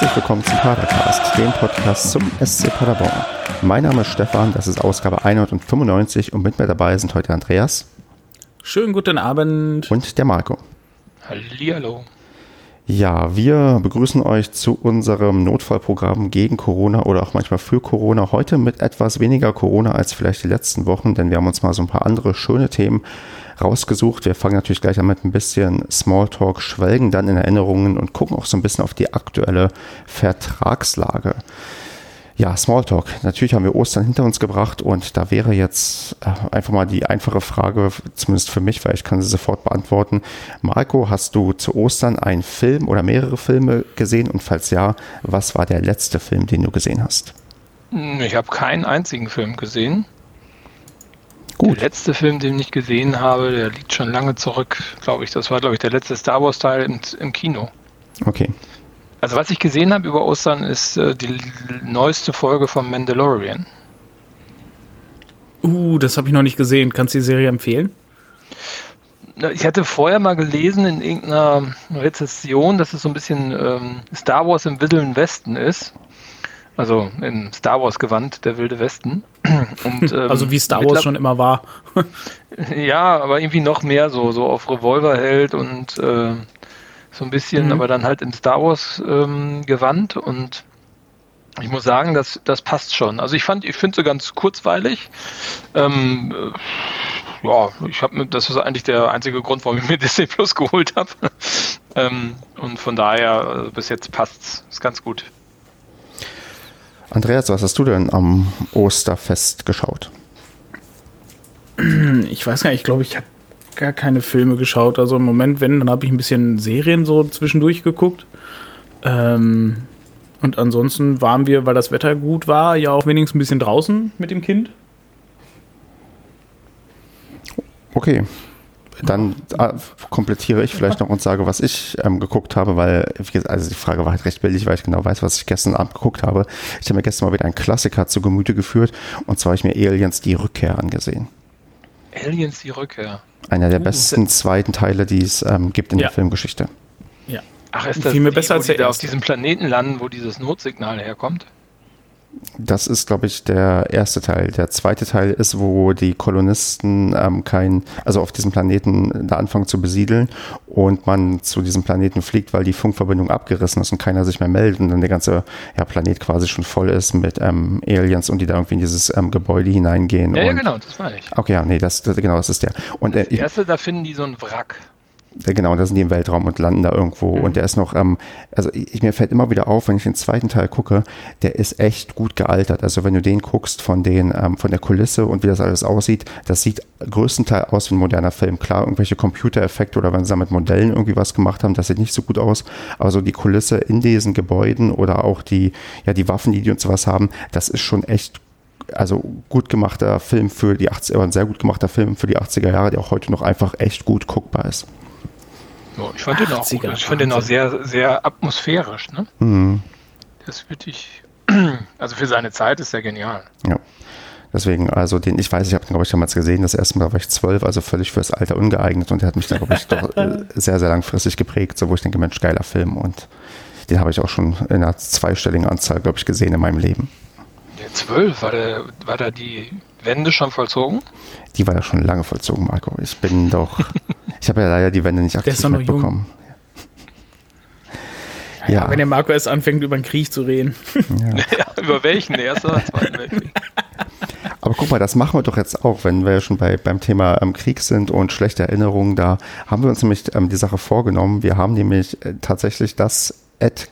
Herzlich willkommen zum Padercast, dem Podcast zum SC Paderborn. Mein Name ist Stefan, das ist Ausgabe 195 und mit mir dabei sind heute Andreas. Schönen guten Abend. Und der Marco. Hallihallo. Ja, wir begrüßen euch zu unserem Notfallprogramm gegen Corona oder auch manchmal für Corona. Heute mit etwas weniger Corona als vielleicht die letzten Wochen, denn wir haben uns mal so ein paar andere schöne Themen rausgesucht. Wir fangen natürlich gleich an mit ein bisschen Smalltalk, schwelgen dann in Erinnerungen und gucken auch so ein bisschen auf die aktuelle Vertragslage. Ja, Smalltalk. Natürlich haben wir Ostern hinter uns gebracht und da wäre jetzt äh, einfach mal die einfache Frage, zumindest für mich, weil ich kann sie sofort beantworten. Marco, hast du zu Ostern einen Film oder mehrere Filme gesehen und falls ja, was war der letzte Film, den du gesehen hast? Ich habe keinen einzigen Film gesehen. Gut. Der letzte Film, den ich gesehen habe, der liegt schon lange zurück, glaube ich. Das war, glaube ich, der letzte Star Wars-Teil im, im Kino. Okay. Also was ich gesehen habe über Ostern ist äh, die neueste Folge von Mandalorian. Uh, das habe ich noch nicht gesehen. Kannst du die Serie empfehlen? Ich hatte vorher mal gelesen in irgendeiner Rezession, dass es so ein bisschen ähm, Star Wars im Wilden Westen ist. Also in Star Wars gewandt, der Wilde Westen. Und, ähm, also wie Star Wars schon immer war. ja, aber irgendwie noch mehr so, so auf Revolver hält und äh, so ein bisschen, mhm. aber dann halt in Star Wars ähm, gewandt und ich muss sagen, das, das passt schon. Also ich fand, ich finde sie ganz kurzweilig. Ähm, äh, ja, ich habe das ist eigentlich der einzige Grund, warum ich mir Disney Plus geholt habe. ähm, und von daher, äh, bis jetzt passt's. Ist ganz gut. Andreas, was hast du denn am Osterfest geschaut? Ich weiß gar nicht, ich glaube, ich habe gar keine Filme geschaut. Also im Moment, wenn, dann habe ich ein bisschen Serien so zwischendurch geguckt. Ähm, und ansonsten waren wir, weil das Wetter gut war, ja auch wenigstens ein bisschen draußen mit dem Kind. Okay. Dann äh, komplettiere ich vielleicht noch und sage, was ich ähm, geguckt habe, weil, also die Frage war halt recht billig, weil ich genau weiß, was ich gestern Abend geguckt habe. Ich habe mir gestern mal wieder einen Klassiker zu Gemüte geführt und zwar habe ich mir Aliens die Rückkehr angesehen. Aliens die Rückkehr. Einer der uh, besten zweiten Teile, die es ähm, gibt in ja. der Filmgeschichte. Ja. Ach, ist das Viel mir besser als der die auf diesem Planeten landen, wo dieses Notsignal herkommt? Das ist, glaube ich, der erste Teil. Der zweite Teil ist, wo die Kolonisten ähm, kein, also auf diesem Planeten da anfangen zu besiedeln und man zu diesem Planeten fliegt, weil die Funkverbindung abgerissen ist und keiner sich mehr meldet und dann der ganze ja, Planet quasi schon voll ist mit ähm, Aliens und die da irgendwie in dieses ähm, Gebäude hineingehen. Ja, ja, genau, das meine ich. Okay, ja, nee, das, das, genau, das ist der. Und das äh, erste, da finden die so ein Wrack. Genau, da sind die im Weltraum und landen da irgendwo. Mhm. Und der ist noch, ähm, also ich, mir fällt immer wieder auf, wenn ich den zweiten Teil gucke, der ist echt gut gealtert. Also wenn du den guckst von den, ähm, von der Kulisse und wie das alles aussieht, das sieht größtenteils aus wie ein moderner Film. Klar, irgendwelche Computereffekte oder wenn sie da mit Modellen irgendwie was gemacht haben, das sieht nicht so gut aus. Aber so die Kulisse in diesen Gebäuden oder auch die, ja, die Waffen, die die und sowas haben, das ist schon echt also gut gemachter Film für die 80er, ein sehr gut gemachter Film für die 80er Jahre, der auch heute noch einfach echt gut guckbar ist. Ja, ich fand den auch gut. Ich fand den auch sehr, sehr atmosphärisch. Ne? Mhm. Das würde ich, also für seine Zeit ist er genial. Ja. Deswegen, also den, ich weiß, ich habe den, glaube ich, damals gesehen, das erste Mal war ich zwölf, also völlig fürs Alter ungeeignet und der hat mich dann, glaube ich, doch äh, sehr, sehr langfristig geprägt, so wo ich denke, Mensch, geiler Film und den habe ich auch schon in einer zweistelligen Anzahl, glaube ich, gesehen in meinem Leben. Der zwölf, war, der, war da die Wende schon vollzogen? Die war ja schon lange vollzogen, Marco. Ich bin doch Ich habe ja leider die Wände nicht aktiv mitbekommen. Ja. ja. Wenn der Marco erst anfängt, über den Krieg zu reden. Ja. ja über welchen? Der erste oder zweiten Weltkrieg? Aber guck mal, das machen wir doch jetzt auch, wenn wir schon bei, beim Thema ähm, Krieg sind und schlechte Erinnerungen. Da haben wir uns nämlich ähm, die Sache vorgenommen. Wir haben nämlich äh, tatsächlich das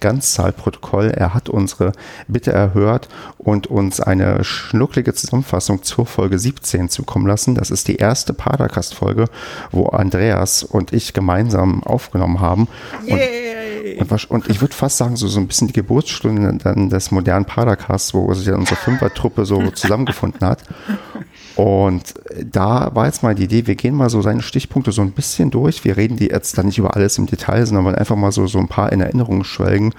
Ganzzahlprotokoll. Er hat unsere Bitte erhört und uns eine schnucklige Zusammenfassung zur Folge 17 zukommen lassen. Das ist die erste Padercast-Folge, wo Andreas und ich gemeinsam aufgenommen haben. Und, und, und, ich würde fast sagen, so, so ein bisschen die Geburtsstunde dann des modernen Padercasts, wo sich unsere Fünfertruppe so zusammengefunden hat. Und da war jetzt mal die Idee, wir gehen mal so seine Stichpunkte so ein bisschen durch. Wir reden die jetzt dann nicht über alles im Detail, sondern einfach mal so, so ein paar in Erinnerung schwelgen,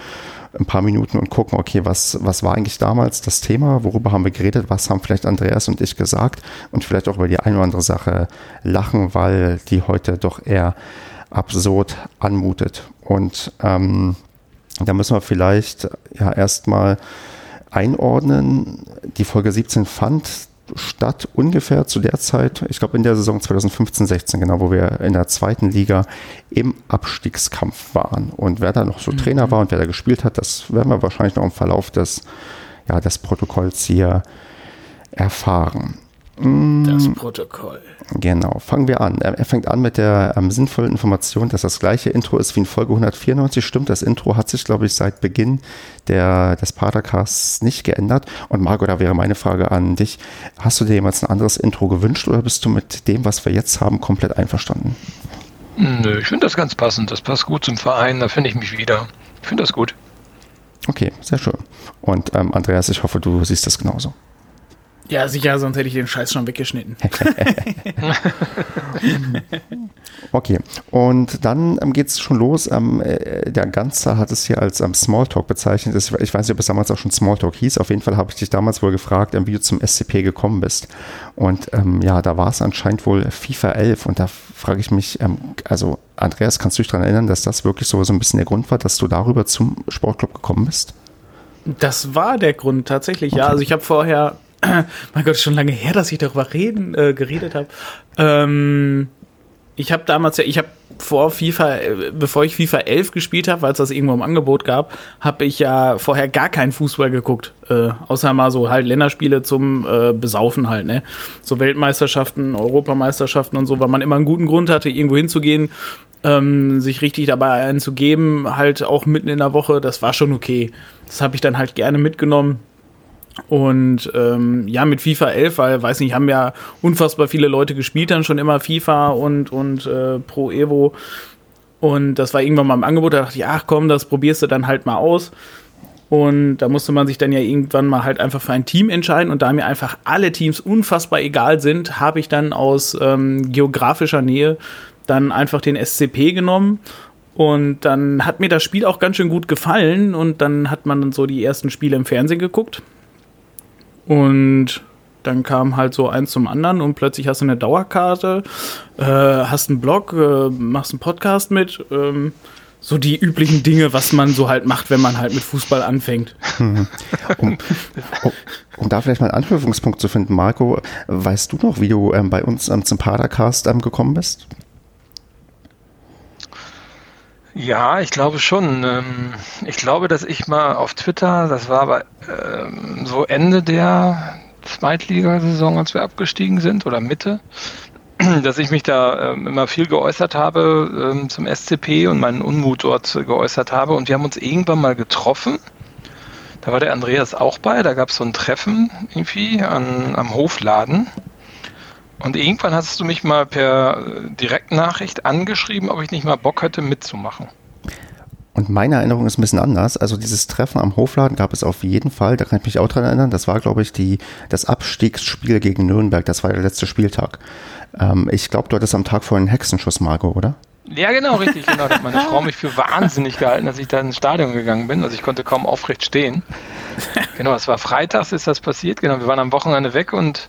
ein paar Minuten und gucken, okay, was, was war eigentlich damals das Thema, worüber haben wir geredet, was haben vielleicht Andreas und ich gesagt und vielleicht auch über die eine oder andere Sache lachen, weil die heute doch eher absurd anmutet. Und ähm, Da müssen wir vielleicht ja erstmal einordnen. Die Folge 17 fand statt ungefähr zu der Zeit, ich glaube in der Saison 2015-16, genau, wo wir in der zweiten Liga im Abstiegskampf waren. Und wer da noch so mhm. Trainer war und wer da gespielt hat, das werden wir wahrscheinlich noch im Verlauf des, ja, des Protokolls hier erfahren. Das Protokoll. Genau, fangen wir an. Er fängt an mit der ähm, sinnvollen Information, dass das gleiche Intro ist wie in Folge 194. Stimmt, das Intro hat sich, glaube ich, seit Beginn der, des Padercasts nicht geändert. Und Margot, da wäre meine Frage an dich. Hast du dir jemals ein anderes Intro gewünscht oder bist du mit dem, was wir jetzt haben, komplett einverstanden? Nö, ich finde das ganz passend. Das passt gut zum Verein, da finde ich mich wieder. Ich finde das gut. Okay, sehr schön. Und ähm, Andreas, ich hoffe, du siehst das genauso. Ja, sicher, sonst hätte ich den Scheiß schon weggeschnitten. okay, und dann ähm, geht es schon los. Ähm, äh, der Ganze hat es hier als ähm, Smalltalk bezeichnet. Ich weiß nicht, ob es damals auch schon Smalltalk hieß. Auf jeden Fall habe ich dich damals wohl gefragt, ähm, wie du zum SCP gekommen bist. Und ähm, ja, da war es anscheinend wohl FIFA 11. Und da frage ich mich, ähm, also Andreas, kannst du dich daran erinnern, dass das wirklich so, so ein bisschen der Grund war, dass du darüber zum Sportclub gekommen bist? Das war der Grund tatsächlich, okay. ja. Also ich habe vorher mein Gott, schon lange her, dass ich darüber reden, äh, geredet habe. Ähm, ich habe damals ja, ich habe vor FIFA, äh, bevor ich FIFA 11 gespielt habe, weil es das irgendwo im Angebot gab, habe ich ja vorher gar keinen Fußball geguckt. Äh, außer mal so halt Länderspiele zum äh, Besaufen halt, ne? So Weltmeisterschaften, Europameisterschaften und so, weil man immer einen guten Grund hatte, irgendwo hinzugehen, ähm, sich richtig dabei einzugeben, halt auch mitten in der Woche, das war schon okay. Das habe ich dann halt gerne mitgenommen. Und ähm, ja, mit FIFA 11, weil, weiß nicht, haben ja unfassbar viele Leute gespielt dann schon immer FIFA und, und äh, Pro Evo. Und das war irgendwann mal im Angebot, da dachte ich, ach komm, das probierst du dann halt mal aus. Und da musste man sich dann ja irgendwann mal halt einfach für ein Team entscheiden. Und da mir einfach alle Teams unfassbar egal sind, habe ich dann aus ähm, geografischer Nähe dann einfach den SCP genommen. Und dann hat mir das Spiel auch ganz schön gut gefallen. Und dann hat man dann so die ersten Spiele im Fernsehen geguckt. Und dann kam halt so eins zum anderen und plötzlich hast du eine Dauerkarte, äh, hast einen Blog, äh, machst einen Podcast mit. Ähm, so die üblichen Dinge, was man so halt macht, wenn man halt mit Fußball anfängt. Um, um, um da vielleicht mal einen Anknüpfungspunkt zu finden, Marco, weißt du noch, wie du ähm, bei uns ähm, zum Padercast ähm, gekommen bist? Ja, ich glaube schon. Ähm, ich glaube, dass ich mal auf Twitter, das war aber ähm, so Ende der Zweitligasaison, als wir abgestiegen sind, oder Mitte, dass ich mich da ähm, immer viel geäußert habe zum SCP und meinen Unmut dort geäußert habe. Und wir haben uns irgendwann mal getroffen. Da war der Andreas auch bei. Da gab es so ein Treffen irgendwie an, am Hofladen. Und irgendwann hast du mich mal per Direktnachricht angeschrieben, ob ich nicht mal Bock hätte mitzumachen. Und meine Erinnerung ist ein bisschen anders. Also dieses Treffen am Hofladen gab es auf jeden Fall, da kann ich mich auch dran erinnern. Das war, glaube ich, die, das Abstiegsspiel gegen Nürnberg. Das war der letzte Spieltag. Ähm, ich glaube, du hattest am Tag vorhin einen Hexenschuss, Marco, oder? Ja, genau, richtig. Genau. Da hat meine Frau mich für wahnsinnig gehalten, dass ich da ins Stadion gegangen bin. Also ich konnte kaum aufrecht stehen. Genau, es war freitags, ist das passiert. Genau, wir waren am Wochenende weg und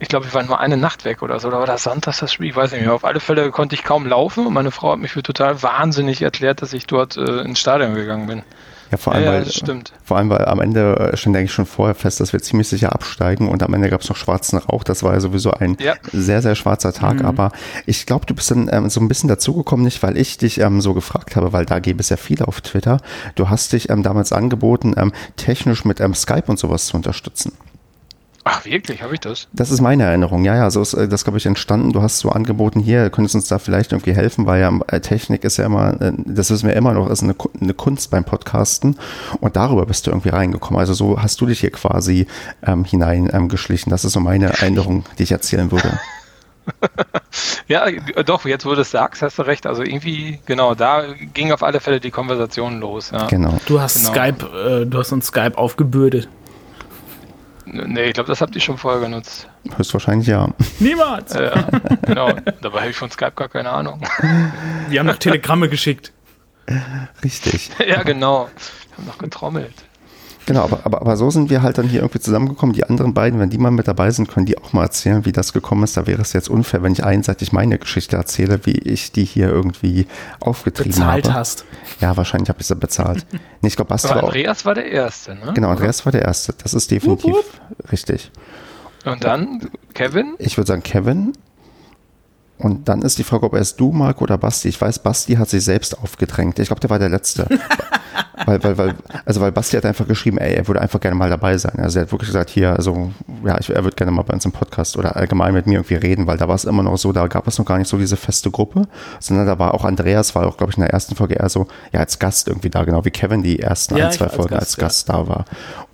ich glaube, wir waren nur eine Nacht weg oder so, oder war das Sonntags das Spiel? Ich weiß nicht mehr. Auf alle Fälle konnte ich kaum laufen und meine Frau hat mich für total wahnsinnig erklärt, dass ich dort äh, ins Stadion gegangen bin. Ja, vor allem, ja, weil, stimmt. vor allem, weil am Ende stand eigentlich schon vorher fest, dass wir ziemlich sicher absteigen und am Ende gab es noch schwarzen Rauch. Das war ja sowieso ein ja. sehr, sehr schwarzer Tag. Mhm. Aber ich glaube, du bist dann ähm, so ein bisschen dazugekommen, nicht weil ich dich ähm, so gefragt habe, weil da gäbe es ja viele auf Twitter. Du hast dich ähm, damals angeboten, ähm, technisch mit ähm, Skype und sowas zu unterstützen. Ach, wirklich? Habe ich das? Das ist meine Erinnerung. Ja, ja, so ist äh, das, glaube ich, entstanden. Du hast so angeboten, hier, könntest uns da vielleicht irgendwie helfen, weil ja äh, Technik ist ja immer, äh, das wissen wir immer noch, ist eine, eine Kunst beim Podcasten. Und darüber bist du irgendwie reingekommen. Also so hast du dich hier quasi ähm, hineingeschlichen. Ähm, das ist so meine Erinnerung, die ich erzählen würde. ja, doch, jetzt wo du es sagst, hast du recht. Also irgendwie, genau, da ging auf alle Fälle die Konversation los. Ja. Genau. Du hast genau. Skype, äh, du hast uns Skype aufgebürdet. Nee, ich glaube, das habt ihr schon vorher genutzt. Höchstwahrscheinlich ja. Niemals! Ja, genau. Dabei habe ich von Skype gar keine Ahnung. Wir haben noch Telegramme geschickt. Richtig. Ja, genau. Wir haben noch getrommelt. Genau, aber, aber, aber so sind wir halt dann hier irgendwie zusammengekommen. Die anderen beiden, wenn die mal mit dabei sind, können die auch mal erzählen, wie das gekommen ist. Da wäre es jetzt unfair, wenn ich einseitig meine Geschichte erzähle, wie ich die hier irgendwie aufgetrieben Bezahlt habe. hast. Ja, wahrscheinlich habe ich sie bezahlt. Nee, ich glaube, Basti Aber war auch. Andreas war der Erste, ne? Genau, Andreas war der Erste. Das ist definitiv richtig. Und dann Kevin? Ich würde sagen Kevin. Und dann ist die Frage, ob erst du, Marc, oder Basti. Ich weiß, Basti hat sich selbst aufgedrängt. Ich glaube, der war der Letzte. weil, weil, weil, also weil Basti hat einfach geschrieben, ey, er würde einfach gerne mal dabei sein. Also er hat wirklich gesagt, hier, also, ja, ich, er würde gerne mal bei uns im Podcast oder allgemein mit mir irgendwie reden, weil da war es immer noch so, da gab es noch gar nicht so diese feste Gruppe, sondern da war auch Andreas, war auch, glaube ich, in der ersten Folge eher so, ja, als Gast irgendwie da, genau wie Kevin die ersten Ja, ein, zwei war als Folgen Gast, als ja. Gast da war.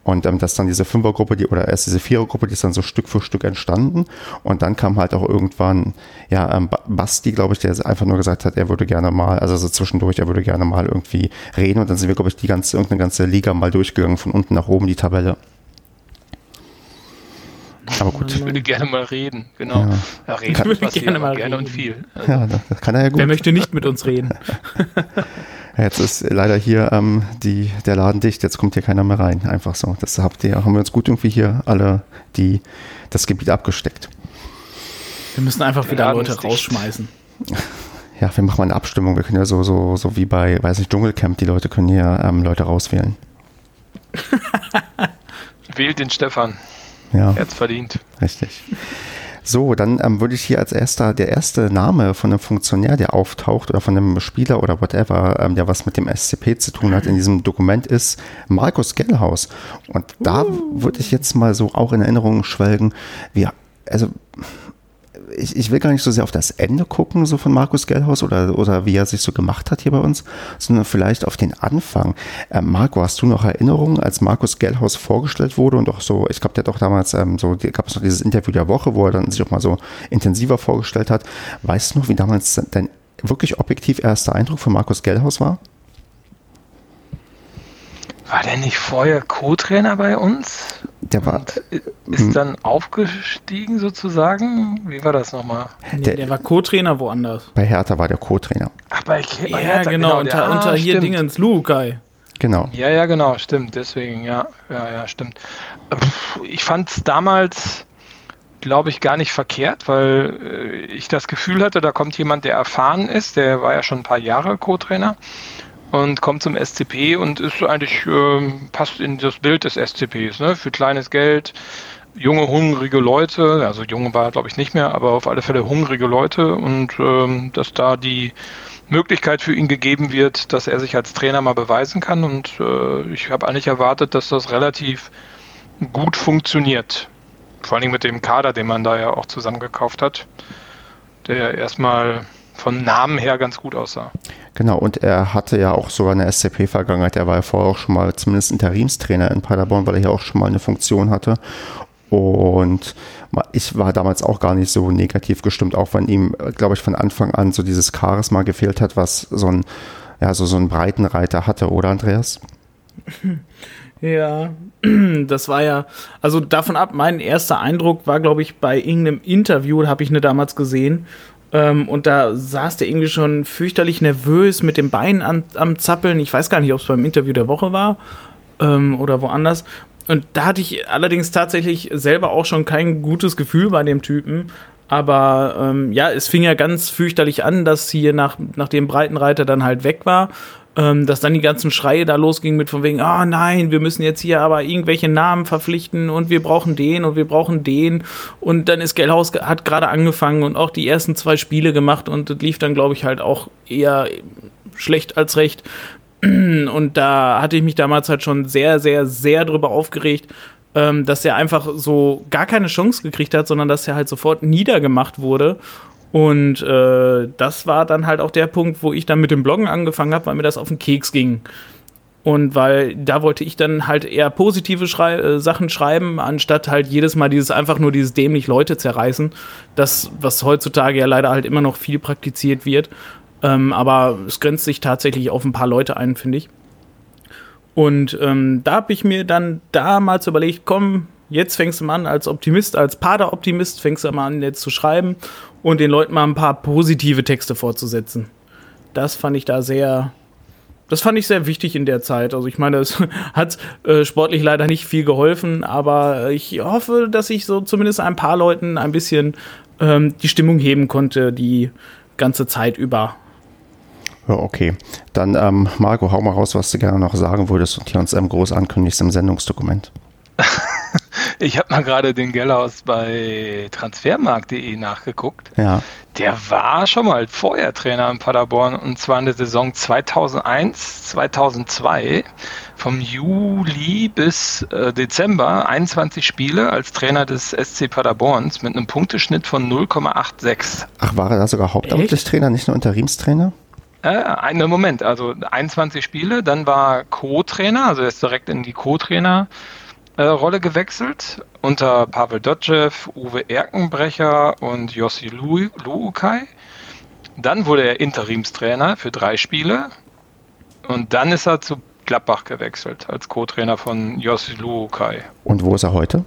Und ähm, dass dann diese Fünfergruppe, die, oder erst diese Vierergruppe, die ist dann so Stück für Stück entstanden. Und dann kam halt auch irgendwann, ja, ähm, Ba- Basti, glaube ich, der einfach nur gesagt hat, er würde gerne mal, also so zwischendurch, er würde gerne mal irgendwie reden. Und dann sind wir, glaube ich, die ganze, irgendeine ganze Liga mal durchgegangen, von unten nach oben die Tabelle. Aber gut, Ich würde gerne mal reden, genau. Ja, reden Ich würde gerne mal gerne und reden. viel. ja, das kann er ja gut. Wer möchte nicht mit uns reden? Jetzt ist leider hier ähm, die, der Laden dicht, jetzt kommt hier keiner mehr rein. Einfach so. Das habt ihr, haben wir uns gut irgendwie hier alle die, das Gebiet abgesteckt. Wir müssen einfach wieder Leute rausschmeißen. Ja, wir machen mal eine Abstimmung. Wir können ja so, so, so wie bei, weiß nicht, Dschungelcamp, die Leute können hier ähm, Leute rauswählen. Wählt den Stefan. Ja, Er verdient. richtig. So, dann ähm, würde ich hier als erster, der erste Name von einem Funktionär, der auftaucht oder von einem Spieler oder whatever, ähm, der was mit dem SCP zu tun hat in diesem Dokument, ist Markus Gellhaus. Und da würde ich jetzt mal so auch in Erinnerung schwelgen, wie, also ich, ich will gar nicht so sehr auf das Ende gucken, so von Markus Gellhaus oder, oder wie er sich so gemacht hat hier bei uns, sondern vielleicht auf den Anfang. Ähm, Marco, hast du noch Erinnerungen, als Markus Gellhaus vorgestellt wurde und auch so, ich glaube, der hat doch damals ähm, so, gab es noch dieses Interview der Woche, wo er dann sich auch mal so intensiver vorgestellt hat. Weißt du noch, wie damals dein wirklich objektiv erster Eindruck von Markus Gellhaus war? War der nicht vorher Co-Trainer bei uns? Der war, Und ist dann aufgestiegen sozusagen? Wie war das nochmal? Nee, Der- der, war Co-Trainer woanders. bei Hertha war der Co-Trainer. Ach, bei, bei Ja, Hertha, genau, der- unter, ah, unter hier stimmt. Dingens Lukai. Genau. Ja, ja, genau, stimmt. Deswegen, ja, ja, ja, stimmt. Ich fand es damals, glaube ich, gar nicht verkehrt, weil äh, ich das Gefühl hatte, da kommt jemand, der erfahren ist, der war ja schon ein paar Jahre Co-Trainer und kommt zum SCP und ist eigentlich, ähm, passt in das Bild des SCPs, ne? Für kleines Geld, junge, hungrige Leute, also junge war glaube ich nicht mehr, aber auf alle Fälle hungrige Leute und ähm, dass da die Möglichkeit für ihn gegeben wird, dass er sich als Trainer mal beweisen kann. Und äh, ich habe eigentlich erwartet, dass das relativ gut funktioniert. Vor allem mit dem Kader, den man da ja auch zusammengekauft hat, der erstmal von Namen her ganz gut aussah. Genau, und er hatte ja auch sogar eine SCP-Vergangenheit. Er war ja vorher auch schon mal zumindest Interimstrainer in Paderborn, weil er ja auch schon mal eine Funktion hatte. Und ich war damals auch gar nicht so negativ gestimmt, auch wenn ihm, glaube ich, von Anfang an so dieses Charisma gefehlt hat, was so ein, ja, so, so ein Breitenreiter hatte, oder Andreas? Ja, das war ja, also davon ab, mein erster Eindruck war, glaube ich, bei irgendeinem Interview, habe ich ne damals gesehen. Ähm, und da saß der irgendwie schon fürchterlich nervös mit dem Bein an, am Zappeln. Ich weiß gar nicht, ob es beim Interview der Woche war ähm, oder woanders. Und da hatte ich allerdings tatsächlich selber auch schon kein gutes Gefühl bei dem Typen. Aber ähm, ja, es fing ja ganz fürchterlich an, dass hier nach, nachdem Breitenreiter dann halt weg war, ähm, dass dann die ganzen Schreie da losgingen mit von wegen, ah nein, wir müssen jetzt hier aber irgendwelche Namen verpflichten und wir brauchen den und wir brauchen den. Und dann ist Gellhaus ge- hat gerade angefangen und auch die ersten zwei Spiele gemacht und das lief dann, glaube ich, halt auch eher schlecht als recht. Und da hatte ich mich damals halt schon sehr, sehr, sehr drüber aufgeregt, ähm, dass er einfach so gar keine Chance gekriegt hat, sondern dass er halt sofort niedergemacht wurde. Und äh, das war dann halt auch der Punkt, wo ich dann mit dem Bloggen angefangen habe, weil mir das auf den Keks ging. Und weil da wollte ich dann halt eher positive Schrei äh, Sachen schreiben, anstatt halt jedes Mal dieses einfach nur dieses dämlich Leute zerreißen. Das, was heutzutage ja leider halt immer noch viel praktiziert wird. Ähm, aber es grenzt sich tatsächlich auf ein paar Leute ein, finde ich. Und ähm, da habe ich mir dann damals überlegt, komm, jetzt fängst du mal an als Optimist, als Pader-Optimist, fängst du mal an jetzt zu schreiben und den Leuten mal ein paar positive Texte vorzusetzen. Das fand ich da sehr, das fand ich sehr wichtig in der Zeit. Also ich meine, es hat äh, sportlich leider nicht viel geholfen, aber ich hoffe, dass ich so zumindest ein paar Leuten ein bisschen ähm, die Stimmung heben konnte, die ganze Zeit über. Ja, okay. Dann, ähm, Marco, hau mal raus, was du gerne noch sagen würdest und hier uns ähm, groß ankündigst im Sendungsdokument. ich habe mal gerade den Gellhaus bei transfermarkt.de nachgeguckt. Ja. Der war schon mal vorher Trainer in Paderborn und zwar in der Saison 2001, 2002. Vom Juli bis äh, Dezember 21 Spiele als Trainer des SC Paderborns mit einem Punkteschnitt von 0,86. Ach, war er da sogar hauptamtlich Trainer, nicht nur Interimstrainer? Äh, einen Moment, also 21 Spiele, dann war Co-Trainer, also er ist direkt in die Co-Trainer Rolle gewechselt unter Pavel Dotschew, Uwe Erkenbrecher und Jossi Luukai. Dann wurde er Interimstrainer für drei Spiele und dann ist er zu Gladbach gewechselt als Co-Trainer von Jossi Luukai. Und wo ist er heute?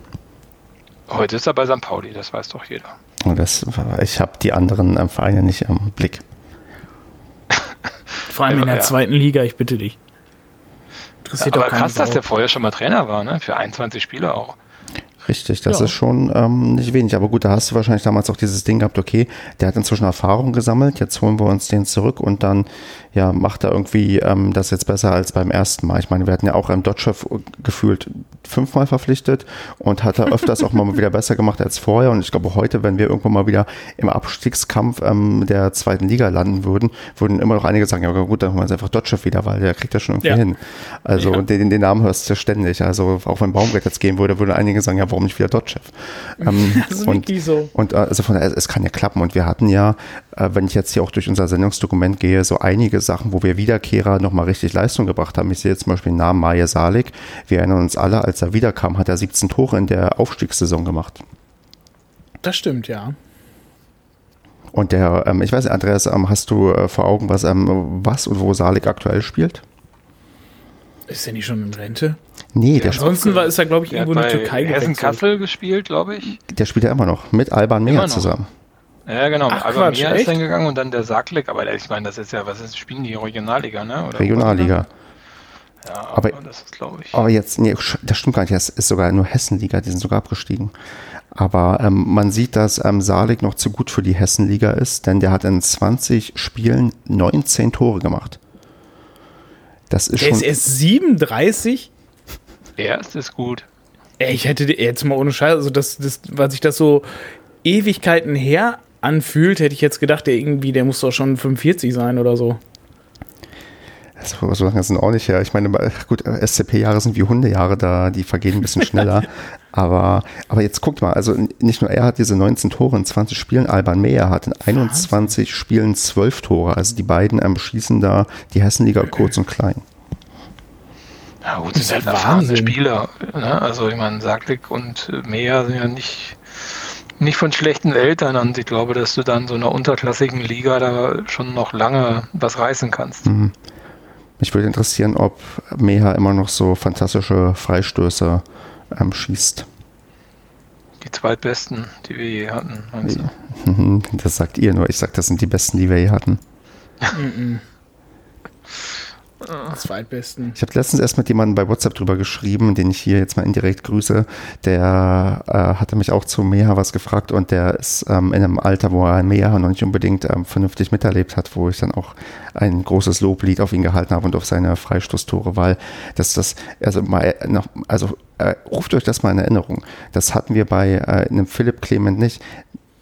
Heute ist er bei St. Pauli, das weiß doch jeder. Das, ich habe die anderen ähm, Vereine nicht im Blick. Vor allem in der ja. zweiten Liga, ich bitte dich. Interessiert ja, aber krass, dass der vorher schon mal Trainer war, ne? Für 21 Spiele auch. Richtig, das ja. ist schon ähm, nicht wenig. Aber gut, da hast du wahrscheinlich damals auch dieses Ding gehabt, okay, der hat inzwischen Erfahrung gesammelt, jetzt holen wir uns den zurück und dann ja, macht er irgendwie ähm, das jetzt besser als beim ersten Mal. Ich meine, wir hatten ja auch einen Dotchev gefühlt fünfmal verpflichtet und hat er öfters auch mal wieder besser gemacht als vorher. Und ich glaube, heute, wenn wir irgendwann mal wieder im Abstiegskampf ähm, der zweiten Liga landen würden, würden immer noch einige sagen, ja gut, dann holen wir uns einfach Dotchev wieder, weil der kriegt das schon irgendwie ja. hin. Also ja. den, den Namen hörst du ständig. Also auch wenn Baumgart jetzt gehen würde, würden einige sagen, ja, warum nicht wieder Dotchev? Ähm, das ist und, so. Und äh, also von daher, es kann ja klappen. Und wir hatten ja, äh, wenn ich jetzt hier auch durch unser Sendungsdokument gehe, so einige Sachen, wo wir Wiederkehrer nochmal richtig Leistung gebracht haben. Ich sehe jetzt zum Beispiel den Namen Maje Salik. Wir erinnern uns alle, als er wiederkam, hat er 17 Tore in der Aufstiegssaison gemacht. Das stimmt, ja. Und der, ähm, ich weiß nicht, Andreas, ähm, hast du äh, vor Augen, was, ähm, was und wo Salik aktuell spielt? Ist er nicht schon in Rente? Nee, der Ansonsten war, ist er, glaube ich, irgendwo in der Türkei Hessen Kassel gespielt, glaube ich. Der spielt ja immer noch mit Alban Mehr zusammen. Ja, genau. Ach, Alba Quatsch, Mia ist dann gegangen und dann der Sarklik, aber ich meine, das ist ja, was ist, spielen die Regionalliga, ne? Oder Regionalliga. Ja, aber, das ist, glaube ich. Aber jetzt, nee, das stimmt gar nicht, das ist sogar nur Hessenliga, die sind sogar abgestiegen. Aber ähm, man sieht, dass ähm, Salik noch zu gut für die Hessenliga ist, denn der hat in 20 Spielen 19 Tore gemacht. Das ist der schon. ist erst 37? Er ist gut. Ey, ich hätte jetzt mal ohne Scheiß, also das, das, weil sich das so Ewigkeiten her anfühlt, hätte ich jetzt gedacht, der irgendwie, der muss doch schon 45 sein oder so. So, so lange sind auch nicht her. Ich meine, gut, SCP-Jahre sind wie Hundejahre, da die vergehen ein bisschen schneller. aber, aber jetzt guckt mal, also nicht nur er hat diese 19 Tore in 20 Spielen, Alban Meyer hat in 21 Spielen 12 Tore. Also die beiden ähm, schießen da die Hessenliga kurz und klein. Ja gut, das sind halt erfahrene Spieler. Ne? Also ich meine, Saklik und Meyer sind ja nicht nicht von schlechten Eltern und ich glaube, dass du dann so einer unterklassigen Liga da schon noch lange was reißen kannst. Mhm. Mich würde interessieren, ob Meha immer noch so fantastische Freistöße ähm, schießt. Die zweitbesten, die wir je hatten, meinst du? Mhm, das sagt ihr nur. Ich sage, das sind die besten, die wir je hatten. Mhm. Zweitbesten. Ich habe letztens erst mit jemandem bei WhatsApp drüber geschrieben, den ich hier jetzt mal indirekt grüße. Der äh, hatte mich auch zu Meha was gefragt und der ist ähm, in einem Alter, wo er Meha noch nicht unbedingt ähm, vernünftig miterlebt hat, wo ich dann auch ein großes Loblied auf ihn gehalten habe und auf seine Freistoßtore, weil das das, also mal noch, also äh, ruft euch das mal in Erinnerung. Das hatten wir bei äh, einem Philipp Clement nicht.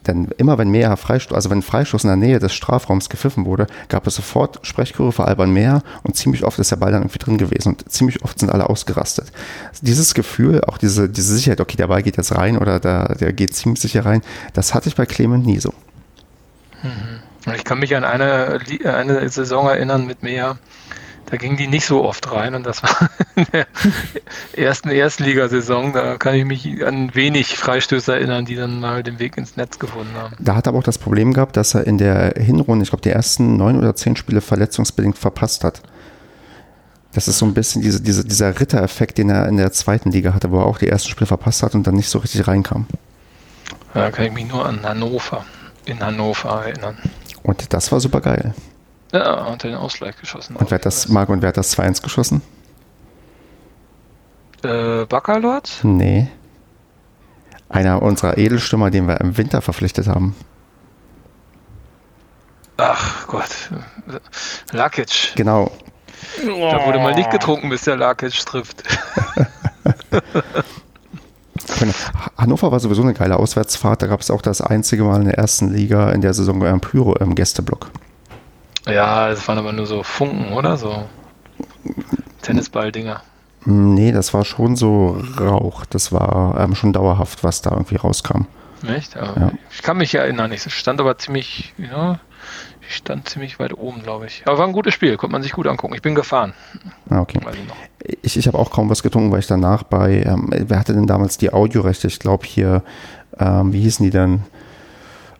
Denn immer wenn Meher Freistoß, also wenn Freistoß in der Nähe des Strafraums gepfiffen wurde, gab es sofort Sprechchöre für Alban Meher und ziemlich oft ist der Ball dann irgendwie drin gewesen und ziemlich oft sind alle ausgerastet. Dieses Gefühl, auch diese, diese Sicherheit, okay, der Ball geht jetzt rein oder der, der geht ziemlich sicher rein, das hatte ich bei Clement nie so. Mhm. Ich kann mich an eine, eine Saison erinnern mit Meher, da ging die nicht so oft rein und das war in der ersten Erstligasaison. Da kann ich mich an wenig Freistöße erinnern, die dann mal den Weg ins Netz gefunden haben. Da hat er aber auch das Problem gehabt, dass er in der Hinrunde, ich glaube, die ersten neun oder zehn Spiele verletzungsbedingt verpasst hat. Das ist so ein bisschen diese, diese, dieser Rittereffekt, den er in der zweiten Liga hatte, wo er auch die ersten Spiele verpasst hat und dann nicht so richtig reinkam. Da kann ich mich nur an Hannover, in Hannover erinnern. Und das war super geil. Ja, hat den Ausgleich geschossen. Und wer hat das, Marco, und wer hat das 2-1 geschossen? Äh, Baccalord? Nee. Einer unserer Edelstürmer, den wir im Winter verpflichtet haben. Ach Gott. Lakic. Genau. Da wurde mal nicht getrunken, bis der Lakic trifft. Hannover war sowieso eine geile Auswärtsfahrt. Da gab es auch das einzige Mal in der ersten Liga in der Saison ein Pyro im Gästeblock. Ja, das waren aber nur so Funken, oder? So Tennisball-Dinger. Nee, das war schon so Rauch. Das war ähm, schon dauerhaft, was da irgendwie rauskam. Echt? Ja. Ich kann mich erinnern. Ich stand aber ziemlich, ja, ich stand ziemlich weit oben, glaube ich. Aber war ein gutes Spiel, konnte man sich gut angucken. Ich bin gefahren. Ah, okay. Ich, ich habe auch kaum was getrunken, weil ich danach bei, ähm, wer hatte denn damals die Audiorechte? Ich glaube hier, ähm, wie hießen die denn?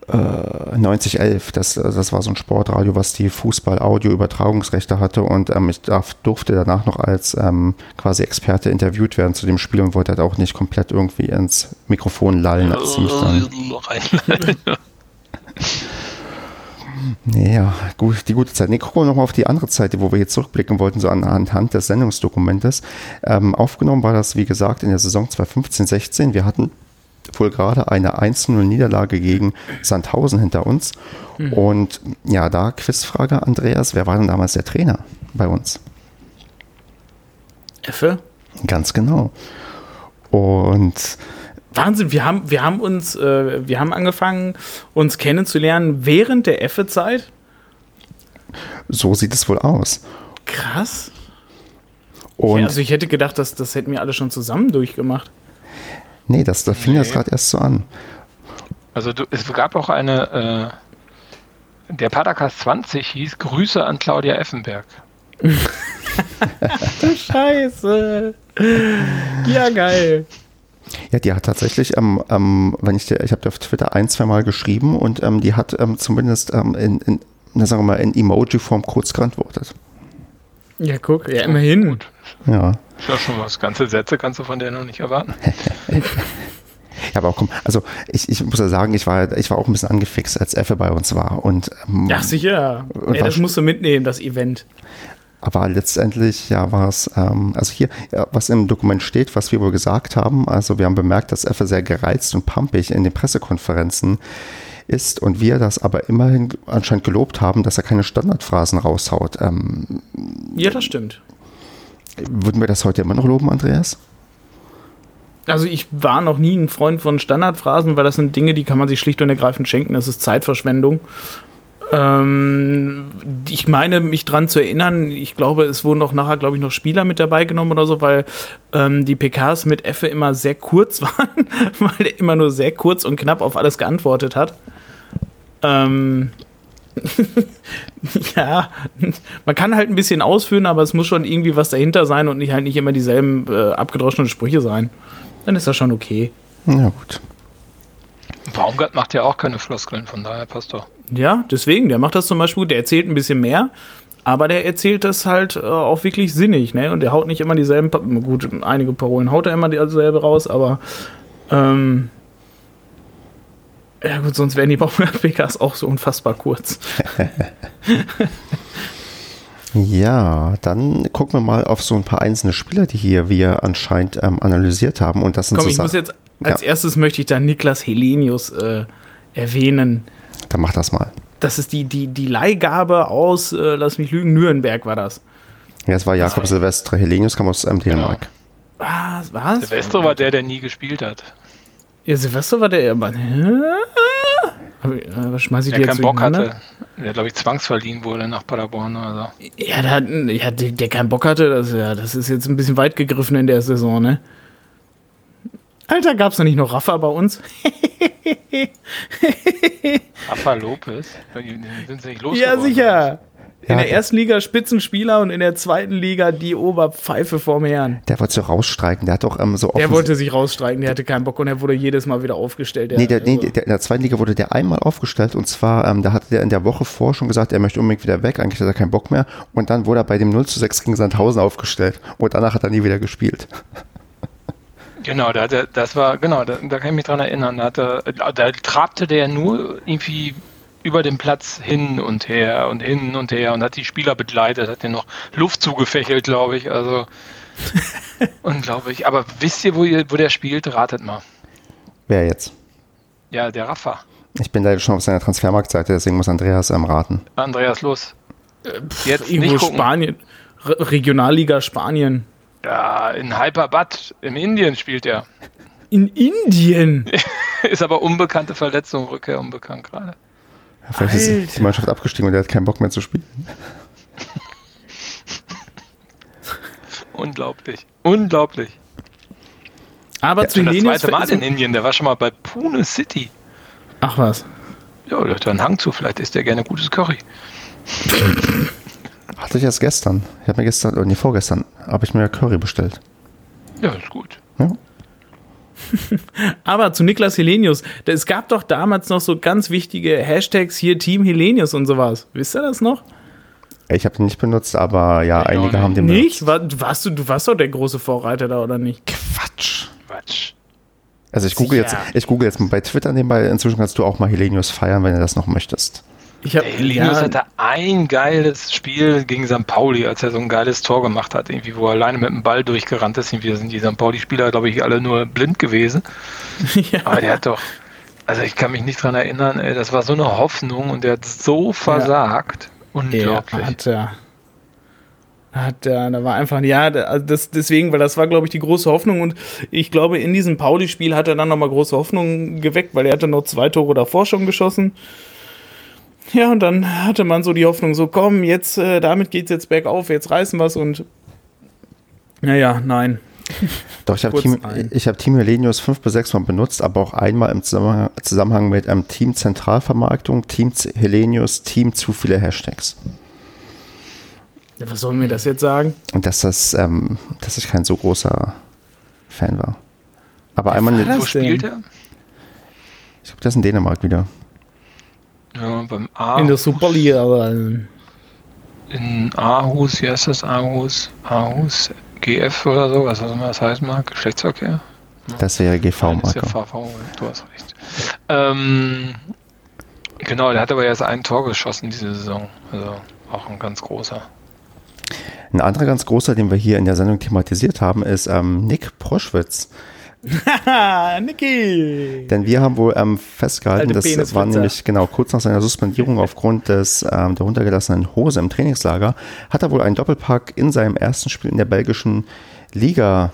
Äh, 9011, das, das war so ein Sportradio, was die Fußball-Audio-Übertragungsrechte hatte und ähm, ich darf, durfte danach noch als ähm, quasi Experte interviewt werden zu dem Spiel und wollte halt auch nicht komplett irgendwie ins Mikrofon lallen. Als mich dann Ja, gut, die gute Zeit. Nee, gucken wir nochmal auf die andere Seite, wo wir jetzt zurückblicken wollten, so anhand des Sendungsdokumentes. Ähm, aufgenommen war das, wie gesagt, in der Saison 2015-16. Wir hatten wohl gerade eine 1-0-Niederlage gegen Sandhausen hinter uns. Mhm. Und ja, da Quizfrage, Andreas, wer war denn damals der Trainer bei uns? Effe? Ganz genau. Und Wahnsinn, wir haben, wir haben uns, äh, wir haben angefangen, uns kennenzulernen während der Effe-Zeit. So sieht es wohl aus. Krass. Und also ich hätte gedacht, dass das hätten wir alle schon zusammen durchgemacht. Nee, das, da fing nee. das gerade erst so an. Also du, es gab auch eine, äh, der Padercast 20 hieß Grüße an Claudia Effenberg. du Scheiße. Ja, geil. Ja, die hat tatsächlich, ähm, ähm, wenn ich dir, ich habe dir auf Twitter ein, zwei Mal geschrieben und ähm, die hat ähm, zumindest ähm, in, in, na, sagen wir mal, in Emoji-Form kurz geantwortet. Ja, guck, ja, immerhin. Gut. Ja. Ist ja schon was. Ganze Sätze kannst du von der noch nicht erwarten. Ja, aber auch komm, also ich, ich muss ja sagen, ich war, ich war auch ein bisschen angefixt, als Effe bei uns war. Und, ähm, ja, sicher. Ey, das musst du mitnehmen, das Event. Aber letztendlich, ja, war es, ähm, also hier, ja, was im Dokument steht, was wir wohl gesagt haben, also wir haben bemerkt, dass Effe sehr gereizt und pumpig in den Pressekonferenzen ist und wir das aber immerhin anscheinend gelobt haben, dass er keine Standardphrasen raushaut. Ähm, ja, das stimmt. Würden wir das heute immer noch loben, Andreas? Also ich war noch nie ein Freund von Standardphrasen, weil das sind Dinge, die kann man sich schlicht und ergreifend schenken. Das ist Zeitverschwendung. Ähm, ich meine, mich dran zu erinnern, ich glaube, es wurden auch nachher, glaube ich, noch Spieler mit dabei genommen oder so, weil ähm, die PKs mit Effe immer sehr kurz waren, weil er immer nur sehr kurz und knapp auf alles geantwortet hat. Ähm, ja, man kann halt ein bisschen ausführen, aber es muss schon irgendwie was dahinter sein und nicht halt nicht immer dieselben äh, abgedroschenen Sprüche sein. Dann ist das schon okay. Ja, gut. Baumgart macht ja auch keine Floskeln, von daher passt doch. Ja, deswegen, der macht das zum Beispiel gut, der erzählt ein bisschen mehr, aber der erzählt das halt äh, auch wirklich sinnig, ne? Und der haut nicht immer dieselben, pa gut, einige Parolen haut er immer dieselbe raus, aber ähm, ja gut, sonst wären die Baumgart-PKs auch so unfassbar kurz. Ja, dann gucken wir mal auf so ein paar einzelne Spieler, die hier wir anscheinend ähm, analysiert haben. Und das sind Komm, so ich muss jetzt als ja. erstes möchte ich da Niklas Helenius äh, erwähnen. Dann mach das mal. Das ist die, die, die Leihgabe aus, äh, lass mich lügen, Nürnberg war das. Ja, es war Jakob Silvestre. Helenius kam aus ähm, Dänemark. Genau. Was? Was? Silvestre war der, der nie gespielt hat. Ja, Silvestre war der. Aber, äh, was schmeiß ich der dir keinen Bock hatte. Der, glaube ich, zwangsverliehen wurde nach Paderborn oder so. Ja, der, hat, ja, der, der keinen Bock hatte, das, ja, das ist jetzt ein bisschen weit gegriffen in der Saison, ne? Alter, gab's da nicht noch Rafa bei uns? Rafa Lopez? Sind sie nicht los? Ja, sicher. In der ersten Liga Spitzenspieler und in der zweiten Liga die Oberpfeife vorm Herrn. Der wollte sich rausstreiken. Der hat doch ähm, so Der wollte sich rausstreiken, der hatte keinen Bock und er wurde jedes Mal wieder aufgestellt. Der, nee, der, nee der, in der zweiten Liga wurde der einmal aufgestellt und zwar, ähm, da hatte der in der Woche vor schon gesagt, er möchte unbedingt wieder weg. Eigentlich hat er keinen Bock mehr. Und dann wurde er bei dem 0 zu 6 gegen Sandhausen aufgestellt und danach hat er nie wieder gespielt. Genau, da, das war, genau, da, da kann ich mich dran erinnern. Da, hatte, da trabte der nur irgendwie über den Platz hin und her und hin und her und hat die Spieler begleitet, hat den noch Luft zugefächelt, glaube ich. Also unglaublich. Aber wisst ihr, wo, ihr, wo der spielt? Ratet mal. Wer jetzt? Ja, der Rafa. Ich bin leider schon auf seiner Transfermarktseite, deswegen muss Andreas ähm, raten. Andreas, los. Jetzt Irgendwo Spanien. Re Regionalliga Spanien. Ja, in Hyperbad in Indien spielt er. In Indien? ist aber unbekannte Verletzung, Rückkehr unbekannt gerade. Ja, vielleicht Alter. ist die Mannschaft abgestiegen und er hat keinen Bock mehr zu spielen. Unglaublich. Unglaublich. Aber ja, zu das zweite Mal in Indien, der war schon mal bei Pune City. Ach was. Ja, der hat einen Hang zu, vielleicht isst der gerne gutes Curry. Hatte ich erst gestern. Ich habe mir gestern, oder nee, vorgestern, habe ich mir Curry bestellt. Ja, ist gut. Ja. Aber zu Niklas Helenius, es gab doch damals noch so ganz wichtige Hashtags hier Team Helenius und sowas. Wisst ihr das noch? Ich habe den nicht benutzt, aber ja, ich einige haben den benutzt. Nicht? War, warst du, du warst doch der große Vorreiter da, oder nicht? Quatsch. Quatsch. Also ich google, jetzt, ich google jetzt mal bei Twitter nebenbei. Inzwischen kannst du auch mal Helenius feiern, wenn du das noch möchtest. Ich hab, Helenius ja, hatte ein geiles Spiel gegen St. Pauli, als er so ein geiles Tor gemacht hat, irgendwie, wo er alleine mit dem Ball durchgerannt ist. Irgendwie sind die St. Pauli-Spieler, glaube ich, alle nur blind gewesen. ja. Aber der hat doch, also ich kann mich nicht dran erinnern, ey, das war so eine Hoffnung und der hat so versagt. Ja. Unglaublich. Ja, hat er. Hat er, da war einfach, ja, also das, deswegen, weil das war, glaube ich, die große Hoffnung und ich glaube, in diesem Pauli-Spiel hat er dann nochmal große Hoffnung geweckt, weil er hatte noch zwei Tore davor schon geschossen. Ja, und dann hatte man so die Hoffnung, so komm, jetzt, äh, damit geht's jetzt bergauf, jetzt reißen wir's und naja, nein. Doch, ich habe Team, hab Team Helenius fünf bis sechs Mal benutzt, aber auch einmal im Zusammenhang, Zusammenhang mit einem Team Zentralvermarktung, Team Helenius, Team zu viele Hashtags. Ja, was soll mir das jetzt sagen? Und dass das, ähm, dass ich kein so großer Fan war. Aber Wer einmal. Wo spielt er? Ich glaube, das ist in Dänemark wieder. Ja, beim A. In der Superliga. Aber in Aarhus, wie heißt das? Aarhus, Aarhus, GF oder so, was auch immer das heißen mag, Geschlechtsverkehr. Das wäre GV, Das ist ja VV, du hast recht. Ähm, genau, der hat aber erst ein Tor geschossen diese Saison. Also auch ein ganz großer. Ein anderer ganz großer, den wir hier in der Sendung thematisiert haben, ist ähm, Nick Proschwitz. Niki! Denn wir haben wohl ähm, festgehalten, das war nämlich genau kurz nach seiner Suspendierung aufgrund des ähm, der runtergelassenen Hose im Trainingslager, hat er wohl einen Doppelpack in seinem ersten Spiel in der belgischen Liga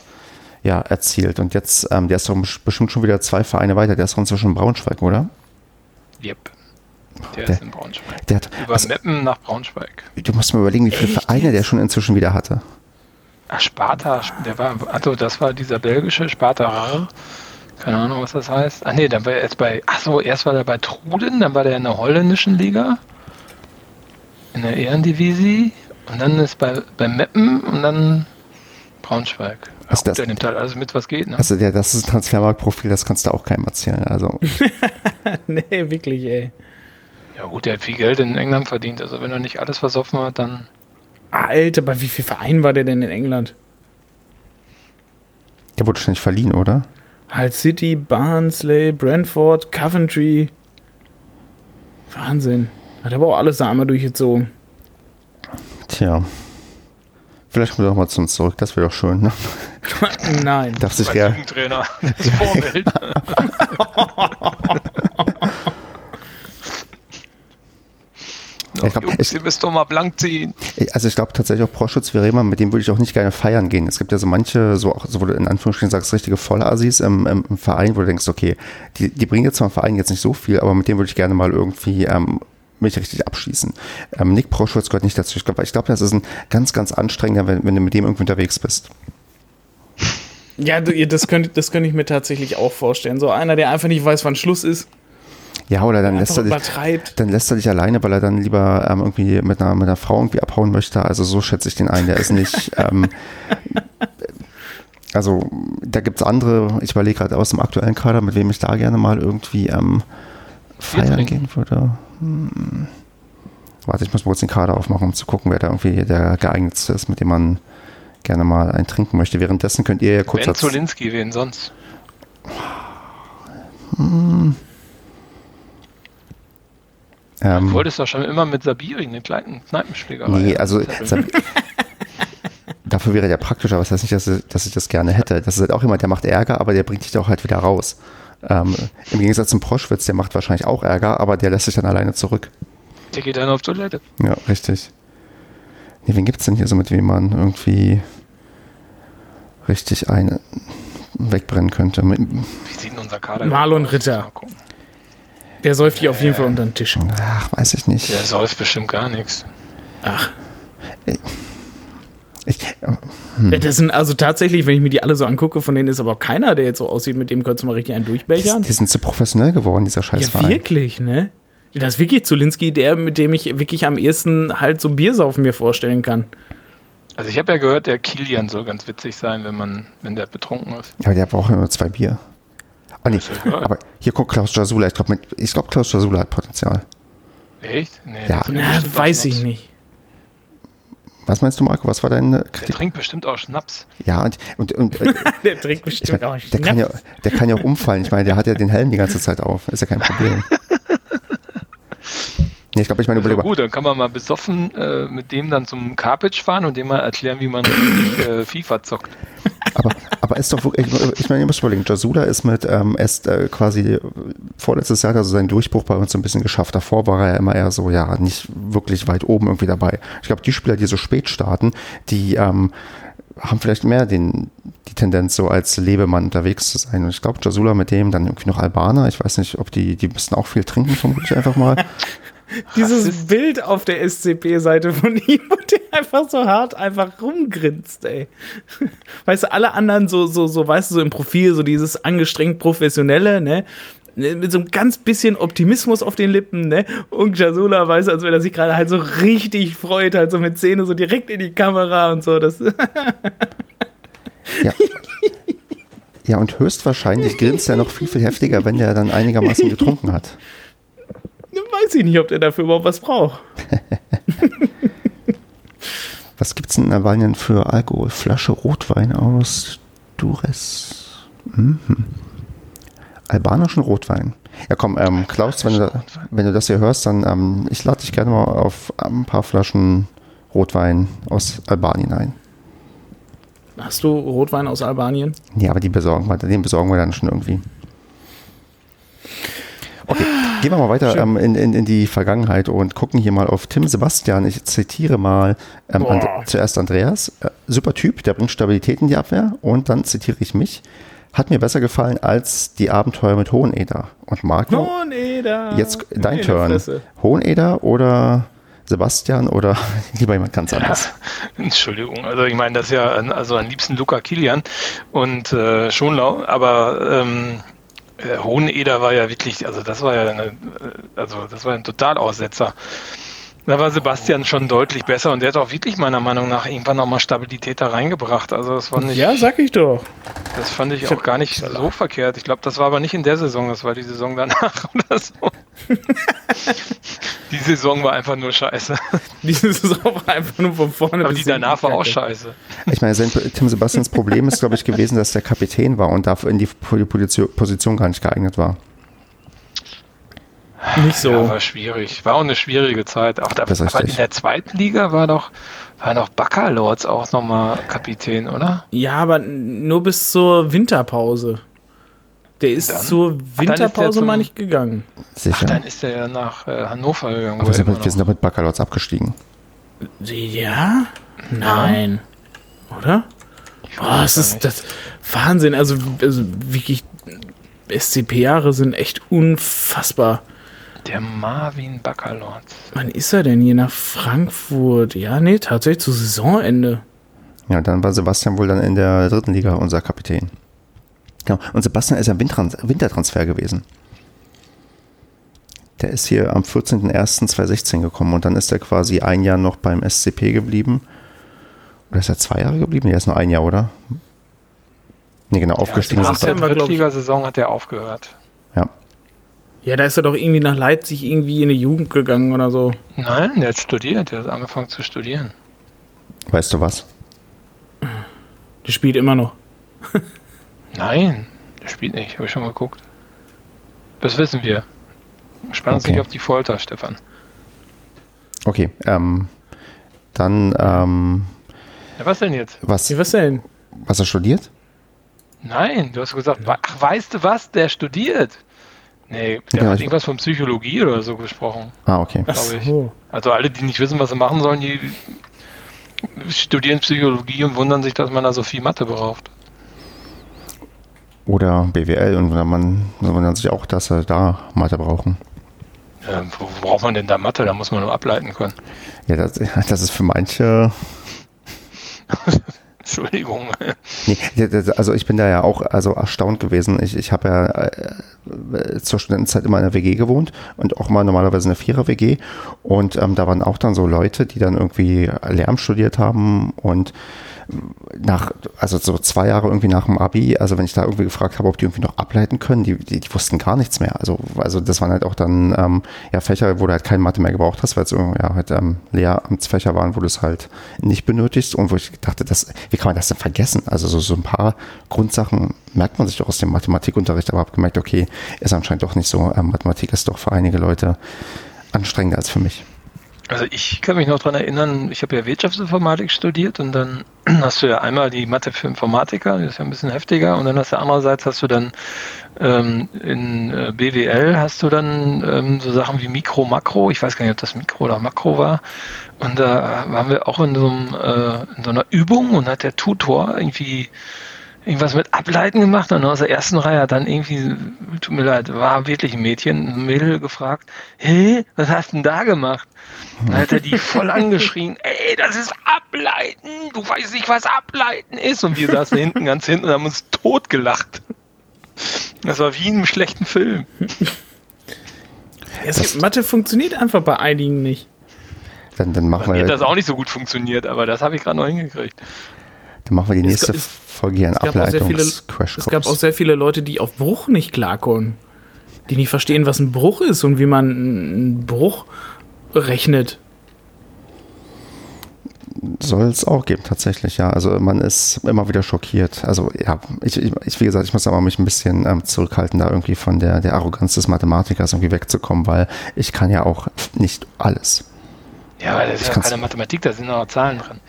ja, erzielt. Und jetzt, ähm, der ist doch bestimmt schon wieder zwei Vereine weiter. Der ist doch inzwischen Braunschweig, oder? Yep. Der, der ist in Braunschweig. Der hat, Über also, Meppen nach Braunschweig. Du musst mir überlegen, wie viele Echt? Vereine der schon inzwischen wieder hatte. Ach, Sparta, der war, also das war dieser belgische Sparta Keine Ahnung, was das heißt. Ach nee, dann war er jetzt bei, ach so, erst war er bei Truden, dann war der in der holländischen Liga, in der Ehrendivisie und dann ist bei, bei Meppen und dann Braunschweig. Also das, der nimmt halt alles mit, was geht. Ne? Also der, das ist ein Transfermarktprofil, das kannst du auch keinem erzählen. Also. nee, wirklich, ey. Ja gut, der hat viel Geld in England verdient. Also wenn er nicht alles versoffen hat, dann. Alter, bei wie viel Vereinen war der denn in England? Der wurde schon nicht verliehen, oder? Halt City, Barnsley, Brentford, Coventry. Wahnsinn. Hat aber auch alles da einmal durchgezogen. Tja. Vielleicht kommt er auch mal zu uns zurück, das wäre doch schön, ne? Nein. Darf sich gerne. Trainer. Das Ich glaub, Jungs, ihr müsst doch mal blank ziehen. Also ich glaube tatsächlich auch Proschutz Verema, mit dem würde ich auch nicht gerne feiern gehen. Es gibt ja so manche, so auch, so wo du in Anführungsstrichen sagst, richtige Vollassis im, im, im, Verein, wo du denkst, okay, die, die bringen jetzt zwar im Verein jetzt nicht so viel, aber mit dem würde ich gerne mal irgendwie ähm, mich richtig abschießen. Ähm, Nick Proschutz gehört nicht dazu. Ich glaube, ich glaub, das ist ein ganz, ganz anstrengender, wenn, wenn du mit dem irgendwie unterwegs bist. Ja, das könnte, das könnte ich mir tatsächlich auch vorstellen. So einer, der einfach nicht weiß, wann Schluss ist. Ja, oder dann lässt, er dich, dann lässt er dich alleine, weil er dann lieber ähm, irgendwie mit einer, mit einer Frau irgendwie abhauen möchte. Also so schätze ich den ein. Der ist nicht. ähm, also da gibt es andere, ich überlege gerade aus dem aktuellen Kader, mit wem ich da gerne mal irgendwie ähm, feiern gehen würde. Hm. Warte, ich muss mal kurz den Kader aufmachen, um zu gucken, wer da irgendwie der geeignetste ist, mit dem man gerne mal ein trinken möchte. Währenddessen könnt ihr ja kurz. Ben Zolinski, wen sonst? Hm. Ähm, du wolltest doch schon immer mit Sabiri eine kleine Kneipenschlägerei. Nee, also dafür wäre der praktischer, was heißt nicht, dass, dass, ich das gerne hätte. Das ist halt auch jemand, der macht Ärger, aber der bringt dich doch halt wieder raus. Ähm, Im Gegensatz zum Proschwitz, der macht wahrscheinlich auch Ärger, aber der lässt sich dann alleine zurück. Der geht dann auf Toilette. Ja, richtig. Nee, wen gibt es denn hier so, mit wem man irgendwie richtig eine wegbrennen könnte? Wie sieht denn unser Kader Marlon Ritter. Der säuft hier auf jeden Fall unter den Tisch. Ach, weiß ich nicht. Der säuft bestimmt gar nichts. Ach. Ich, hm. Das sind also tatsächlich, wenn ich mir die alle so angucke, von denen ist aber auch keiner, der jetzt so aussieht, mit dem könntest du mal richtig einen durchbechern. Die, die sind zu professionell geworden, dieser Scheißverein. Ja, wirklich, ne? Das ist wirklich Zulinski, der, mit dem ich wirklich am ehesten halt so Biersaufen mir vorstellen kann. Also ich habe ja gehört, der Kilian soll ganz witzig sein, wenn man, wenn der betrunken ist. Ja, der braucht ja nur zwei Bier. Ah, nee, aber hier guckt Klaus Jasula. Ich glaube, glaub, Klaus Jasula hat Potenzial. Echt? Nee, ja, Na, weiß ich nicht. Was meinst du, Marco? Was war deine Kritik? Der trinkt bestimmt auch Schnaps. Ja, und, und, und der trinkt bestimmt meine, auch Schnaps. Der kann, ja, der kann ja auch umfallen. Ich meine, der hat ja den Helm die ganze Zeit auf. Ist ja kein Problem. Nee, ich glaube, ich meine also Gut, dann kann man mal besoffen äh, mit dem dann zum Carpage fahren und dem mal erklären, wie man richtig äh, FIFA zockt. Aber, aber ist doch wirklich, ich meine, ihr müsst überlegen, Jasula ist mit ähm, erst äh, quasi vorletztes Jahr also seinen Durchbruch bei uns so ein bisschen geschafft. Davor war er immer eher so, ja, nicht wirklich weit oben irgendwie dabei. Ich glaube, die Spieler, die so spät starten, die ähm, haben vielleicht mehr den, die Tendenz, so als Lebemann unterwegs zu sein. Und ich glaube, Jasula mit dem, dann irgendwie noch Albaner. Ich weiß nicht, ob die, die müssen auch viel trinken, vermutlich einfach mal. Dieses Bild auf der SCP-Seite von ihm, wo der einfach so hart einfach rumgrinst, ey. Weißt du, alle anderen so, so, so, weißt du, so im Profil, so dieses angestrengt professionelle, ne? Mit so einem ganz bisschen Optimismus auf den Lippen, ne? Und Jasula weiß, als wenn er sich gerade halt so richtig freut, halt so mit Zähne so direkt in die Kamera und so. Das ja. Ja, und höchstwahrscheinlich grinst er noch viel, viel heftiger, wenn der dann einigermaßen getrunken hat. Weiß ich nicht, ob der dafür überhaupt was braucht. was gibt es in Albanien für Alkohol? Flasche Rotwein aus Dures. Mhm. Albanischen Rotwein. Ja, komm, ähm, Klaus, wenn du, wenn du das hier hörst, dann ähm, ich lade dich gerne mal auf ein paar Flaschen Rotwein aus Albanien ein. Hast du Rotwein aus Albanien? Ja, aber die besorgen wir, den besorgen wir dann schon irgendwie. Okay, gehen wir mal weiter ähm, in, in, in, die Vergangenheit und gucken hier mal auf Tim Sebastian. Ich zitiere mal ähm, And zuerst Andreas. Äh, super Typ, der bringt Stabilität in die Abwehr. Und dann zitiere ich mich. Hat mir besser gefallen als die Abenteuer mit Hoheneder. Und Marco, Hoheneder. jetzt dein Turn. Hoheneder oder Sebastian oder lieber jemand ganz anderes? Ja, Entschuldigung, also ich meine, das ist ja also am liebsten Luca Kilian und äh, Schonlau, aber ähm, äh, Hoheneder war ja wirklich, also das war ja eine, äh, also das war ein Totalaussetzer. Da war Sebastian schon deutlich besser und der hat auch wirklich meiner Meinung nach irgendwann nochmal Stabilität da reingebracht. Also das fand ich. Ja, sag ich doch. Das fand ich, ich auch gar nicht so verkehrt. Ich glaube, das war aber nicht in der Saison, das war die Saison danach oder so. die Saison war einfach nur scheiße. Die Saison war einfach nur von vorne. Aber die danach war auch scheiße. Ich meine, Tim Sebastians Problem ist, glaube ich, gewesen, dass der Kapitän war und dafür in die Position gar nicht geeignet war. Nicht so. Ja, war schwierig. War auch eine schwierige Zeit. Auch da, aber in der zweiten Liga war doch, war noch Baccalords auch nochmal Kapitän, oder? Ja, aber nur bis zur Winterpause. Der ist dann? zur Winterpause mal nicht gegangen. Sicher. Ach, dann ist er ja nach äh, Hannover gegangen. Aber wir sind, mit, wir sind doch mit Baccalords abgestiegen. Ja? Nein. Oder? Boah, das ist das Wahnsinn. Also, also wirklich, SCP-Jahre sind echt unfassbar. Der Marvin Baccalord. Wann ist er denn hier nach Frankfurt? Ja, nee, tatsächlich zu Saisonende. Ja, dann war Sebastian wohl dann in der dritten Liga unser Kapitän. Genau. Und Sebastian ist ja Wintertransfer gewesen. Der ist hier am 14.01.2016 gekommen und dann ist er quasi ein Jahr noch beim SCP geblieben. Oder ist er zwei Jahre geblieben? Nee, er ist nur ein Jahr, oder? Nee, genau, aufgestiegen. Nach der Drittligasaison hat er aufgehört. Ja. Ja, da ist er doch irgendwie nach Leipzig irgendwie in die Jugend gegangen oder so. Nein, der hat studiert, der hat angefangen zu studieren. Weißt du was? Der spielt immer noch. Nein, der spielt nicht, habe ich schon mal geguckt. Das wissen wir. Spann uns okay. nicht auf die Folter, Stefan. Okay, ähm, dann, ähm, Ja, was denn jetzt? was, Ja, was denn? was er studiert? Nein, du hast gesagt, ach, weißt du was, der studiert. Nee, der Ja, hat irgendwas von Psychologie oder so gesprochen. Ah, okay. So. Also alle, die nicht wissen, was sie machen sollen, die studieren Psychologie und wundern sich, dass man da so viel Mathe braucht. Oder BWL und wenn man wundert sich auch, dass sie da Mathe brauchen. Ja, wo wo braucht man denn da Mathe? Da muss man nur ableiten können. Ja, das, das ist für manche. Entschuldigung. Nee, also ich bin da ja auch also erstaunt gewesen. Ich, ich habe ja äh, zur Studentenzeit immer in einer WG gewohnt und auch mal normalerweise in einer Vierer-WG. Und ähm, da waren auch dann so Leute, die dann irgendwie Lärm studiert haben und nach, also so zwei Jahre irgendwie nach dem Abi, also wenn ich da irgendwie gefragt habe, ob die irgendwie noch ableiten können, die, die, die wussten gar nichts mehr. Also, also das waren halt auch dann ähm, ja, Fächer, wo du halt keine Mathe mehr gebraucht hast, weil es ja, halt ähm, Lehramtsfächer waren, wo du es halt nicht benötigst und wo ich dachte, das, wie kann man das denn vergessen? Also so, so ein paar Grundsachen merkt man sich doch aus dem Mathematikunterricht, aber habe gemerkt, okay, ist anscheinend doch nicht so. Ähm, Mathematik ist doch für einige Leute anstrengender als für mich. Also ich kann mich noch dran erinnern, ich habe ja Wirtschaftsinformatik studiert und dann hast du ja einmal die Mathe für Informatiker, die ist ja ein bisschen heftiger und dann hast du andererseits hast du dann ähm, in äh, BWL hast du dann ähm, so Sachen wie Mikro, Makro, ich weiß gar nicht, ob das Mikro oder Makro war und da waren wir auch in so, einem, äh, in so einer Übung und hat der Tutor irgendwie irgendwas mit Ableiten gemacht und aus der ersten Reihe hat dann irgendwie, tut mir leid, war wirklich ein Mädchen, ein Mädel gefragt, hey, was hast du denn da gemacht? Dann hat er die voll angeschrien, ey, das ist Ableiten, du weißt nicht, was Ableiten ist. Und wir saßen hinten, ganz hinten und haben uns totgelacht. Das war wie in einem schlechten Film. Es gibt, Mathe funktioniert einfach bei einigen nicht. Dann, dann, machen Bei mir wir, hat das auch nicht so gut funktioniert, aber das habe ich gerade noch hingekriegt. dann machen wir die nächste gab- es- Folge hier ein Es gab, auch sehr viele, Ableitungs-Crash es gab auch sehr viele Leute, die auf Bruch nicht klarkommen. Die nicht verstehen, was ein Bruch ist und wie man einen Bruch rechnet. Soll es auch geben, tatsächlich, ja. Also man ist immer wieder schockiert. Also ja, ich, ich, ich wie gesagt, ich muss aber mich ein bisschen ähm, zurückhalten, da irgendwie von der, der Arroganz des Mathematikers irgendwie wegzukommen, weil ich kann ja auch nicht alles. Ja, aber das ist ja keine Mathematik, da sind noch Zahlen drin.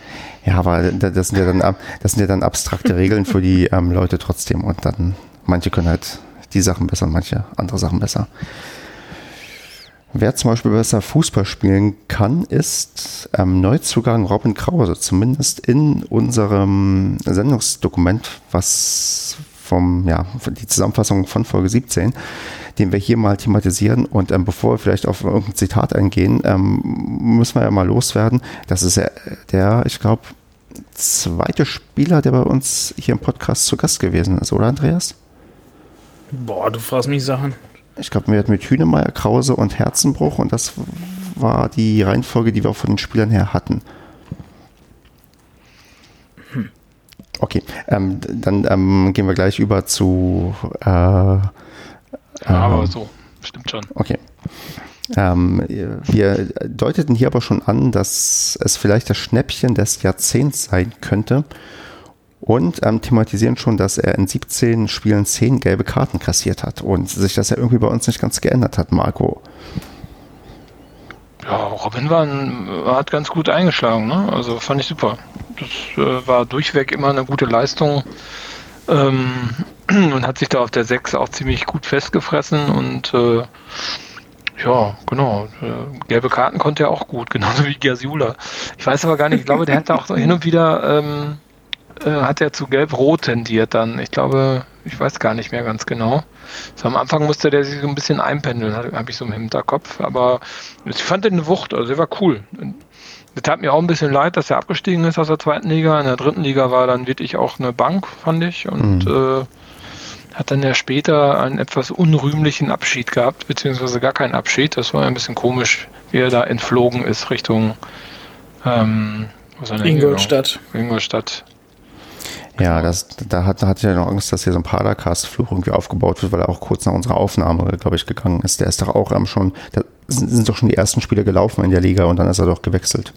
Ja, aber da- das sind ja dann, das sind ja dann abstrakte Regeln für die ähm, Leute trotzdem. Und dann, manche können halt die Sachen besser manche andere Sachen besser. Wer zum Beispiel besser Fußball spielen kann, ist ähm, Neuzugang Robin Krause, zumindest in unserem Sendungsdokument, was vom, ja, die Zusammenfassung von Folge 17, den wir hier mal thematisieren. Und ähm, bevor wir vielleicht auf irgendein Zitat eingehen, ähm, müssen wir ja mal loswerden. Das ist ja der, ich glaube, zweite Spieler, der bei uns hier im Podcast zu Gast gewesen ist, oder Andreas? Boah, du fragst mich Sachen. Ich glaube, wir hatten mit Hünemeyer, Krause und Herzenbruch und das war die Reihenfolge, die wir auch von den Spielern her hatten. Okay, ähm, dann ähm, gehen wir gleich über zu. Äh, Ja, aber ähm, so, stimmt schon. Okay. Ähm, wir deuteten hier aber schon an, dass es vielleicht das Schnäppchen des Jahrzehnts sein könnte und ähm, thematisieren schon, dass er in 17 Spielen 10 gelbe Karten kassiert hat und sich das ja irgendwie bei uns nicht ganz geändert hat, Marco. Ja, Robin war ein, hat ganz gut eingeschlagen, ne? Also fand ich super. Das äh, war durchweg immer eine gute Leistung. Ähm, und hat sich da auf der 6 auch ziemlich gut festgefressen und äh, ja, genau. Äh, gelbe Karten konnte er auch gut, genauso wie Giasula. Ich weiß aber gar nicht, ich glaube, der hat auch so hin und wieder ähm, äh, hat er zu gelb-rot tendiert dann. Ich glaube, ich weiß gar nicht mehr ganz genau. So, am Anfang musste der sich so ein bisschen einpendeln, habe hab ich so im Hinterkopf. Aber ich fand den eine Wucht, also der war cool. Das tat mir auch ein bisschen leid, dass er abgestiegen ist aus der zweiten Liga. In der dritten Liga war dann wirklich auch eine Bank, fand ich. Und äh, hat dann ja später einen etwas unrühmlichen Abschied gehabt, beziehungsweise gar keinen Abschied. Das war ein bisschen komisch, wie er da entflogen ist Richtung ähm, Ingolstadt. Ingolstadt. Ja, das, da hat, da hatte ich ja noch Angst, dass hier so ein Padercast-Fluch irgendwie aufgebaut wird, weil er auch kurz nach unserer Aufnahme, glaube ich, gegangen ist. Der ist doch auch ähm, schon, da sind, sind doch schon die ersten Spiele gelaufen in der Liga und dann ist er doch gewechselt.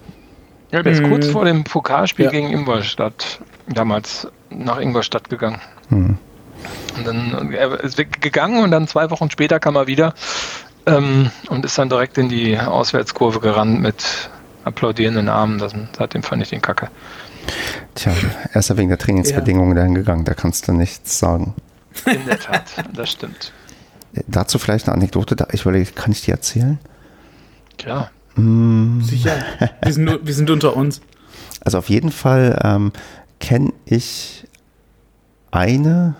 Ja, der ist Mhm. kurz vor dem Pokalspiel Ja. gegen Ingolstadt damals nach Ingolstadt gegangen. Hm. Und dann er ist gegangen und dann zwei Wochen später kam er wieder. ähm, und ist dann direkt in die Auswärtskurve gerannt mit applaudierenden Armen. Das, seitdem fand ich den Kacke. Tja, er ist ja wegen der Trainingsbedingungen ja. dahin gegangen, da kannst du nichts sagen. In der Tat, das stimmt. Dazu vielleicht eine Anekdote, ich überlege, kann ich die erzählen? Klar. Mm. Sicher. Wir sind, wir sind unter uns. Also auf jeden Fall ähm, kenne ich eine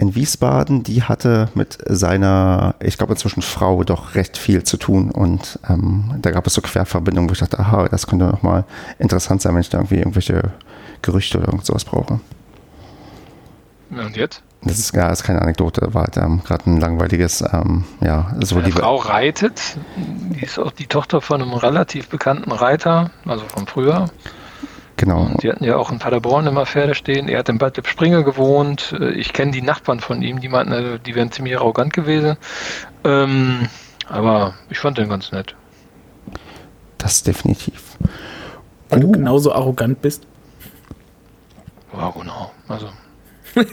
in Wiesbaden, die hatte mit seiner, ich glaube inzwischen Frau, doch recht viel zu tun. Und ähm, da gab es so Querverbindungen, wo ich dachte, aha, das könnte nochmal interessant sein, wenn ich da irgendwie irgendwelche Gerüchte oder irgend sowas brauche. Und jetzt? Das ist, ja, das ist keine Anekdote, war halt, ähm, gerade ein langweiliges, ähm, ja, so Meine Frau reitet, die ist auch die Tochter von einem relativ bekannten Reiter, also von früher. Genau. Und die hatten ja auch in Paderborn immer Pferde stehen. Er hat in Bad Springer gewohnt. Äh, ich kenne die Nachbarn von ihm, die meinten, also, die wären ziemlich arrogant gewesen. Ähm, aber ich fand den ganz nett. Das definitiv. Weil uh. du genauso arrogant bist. Ja, genau. Also.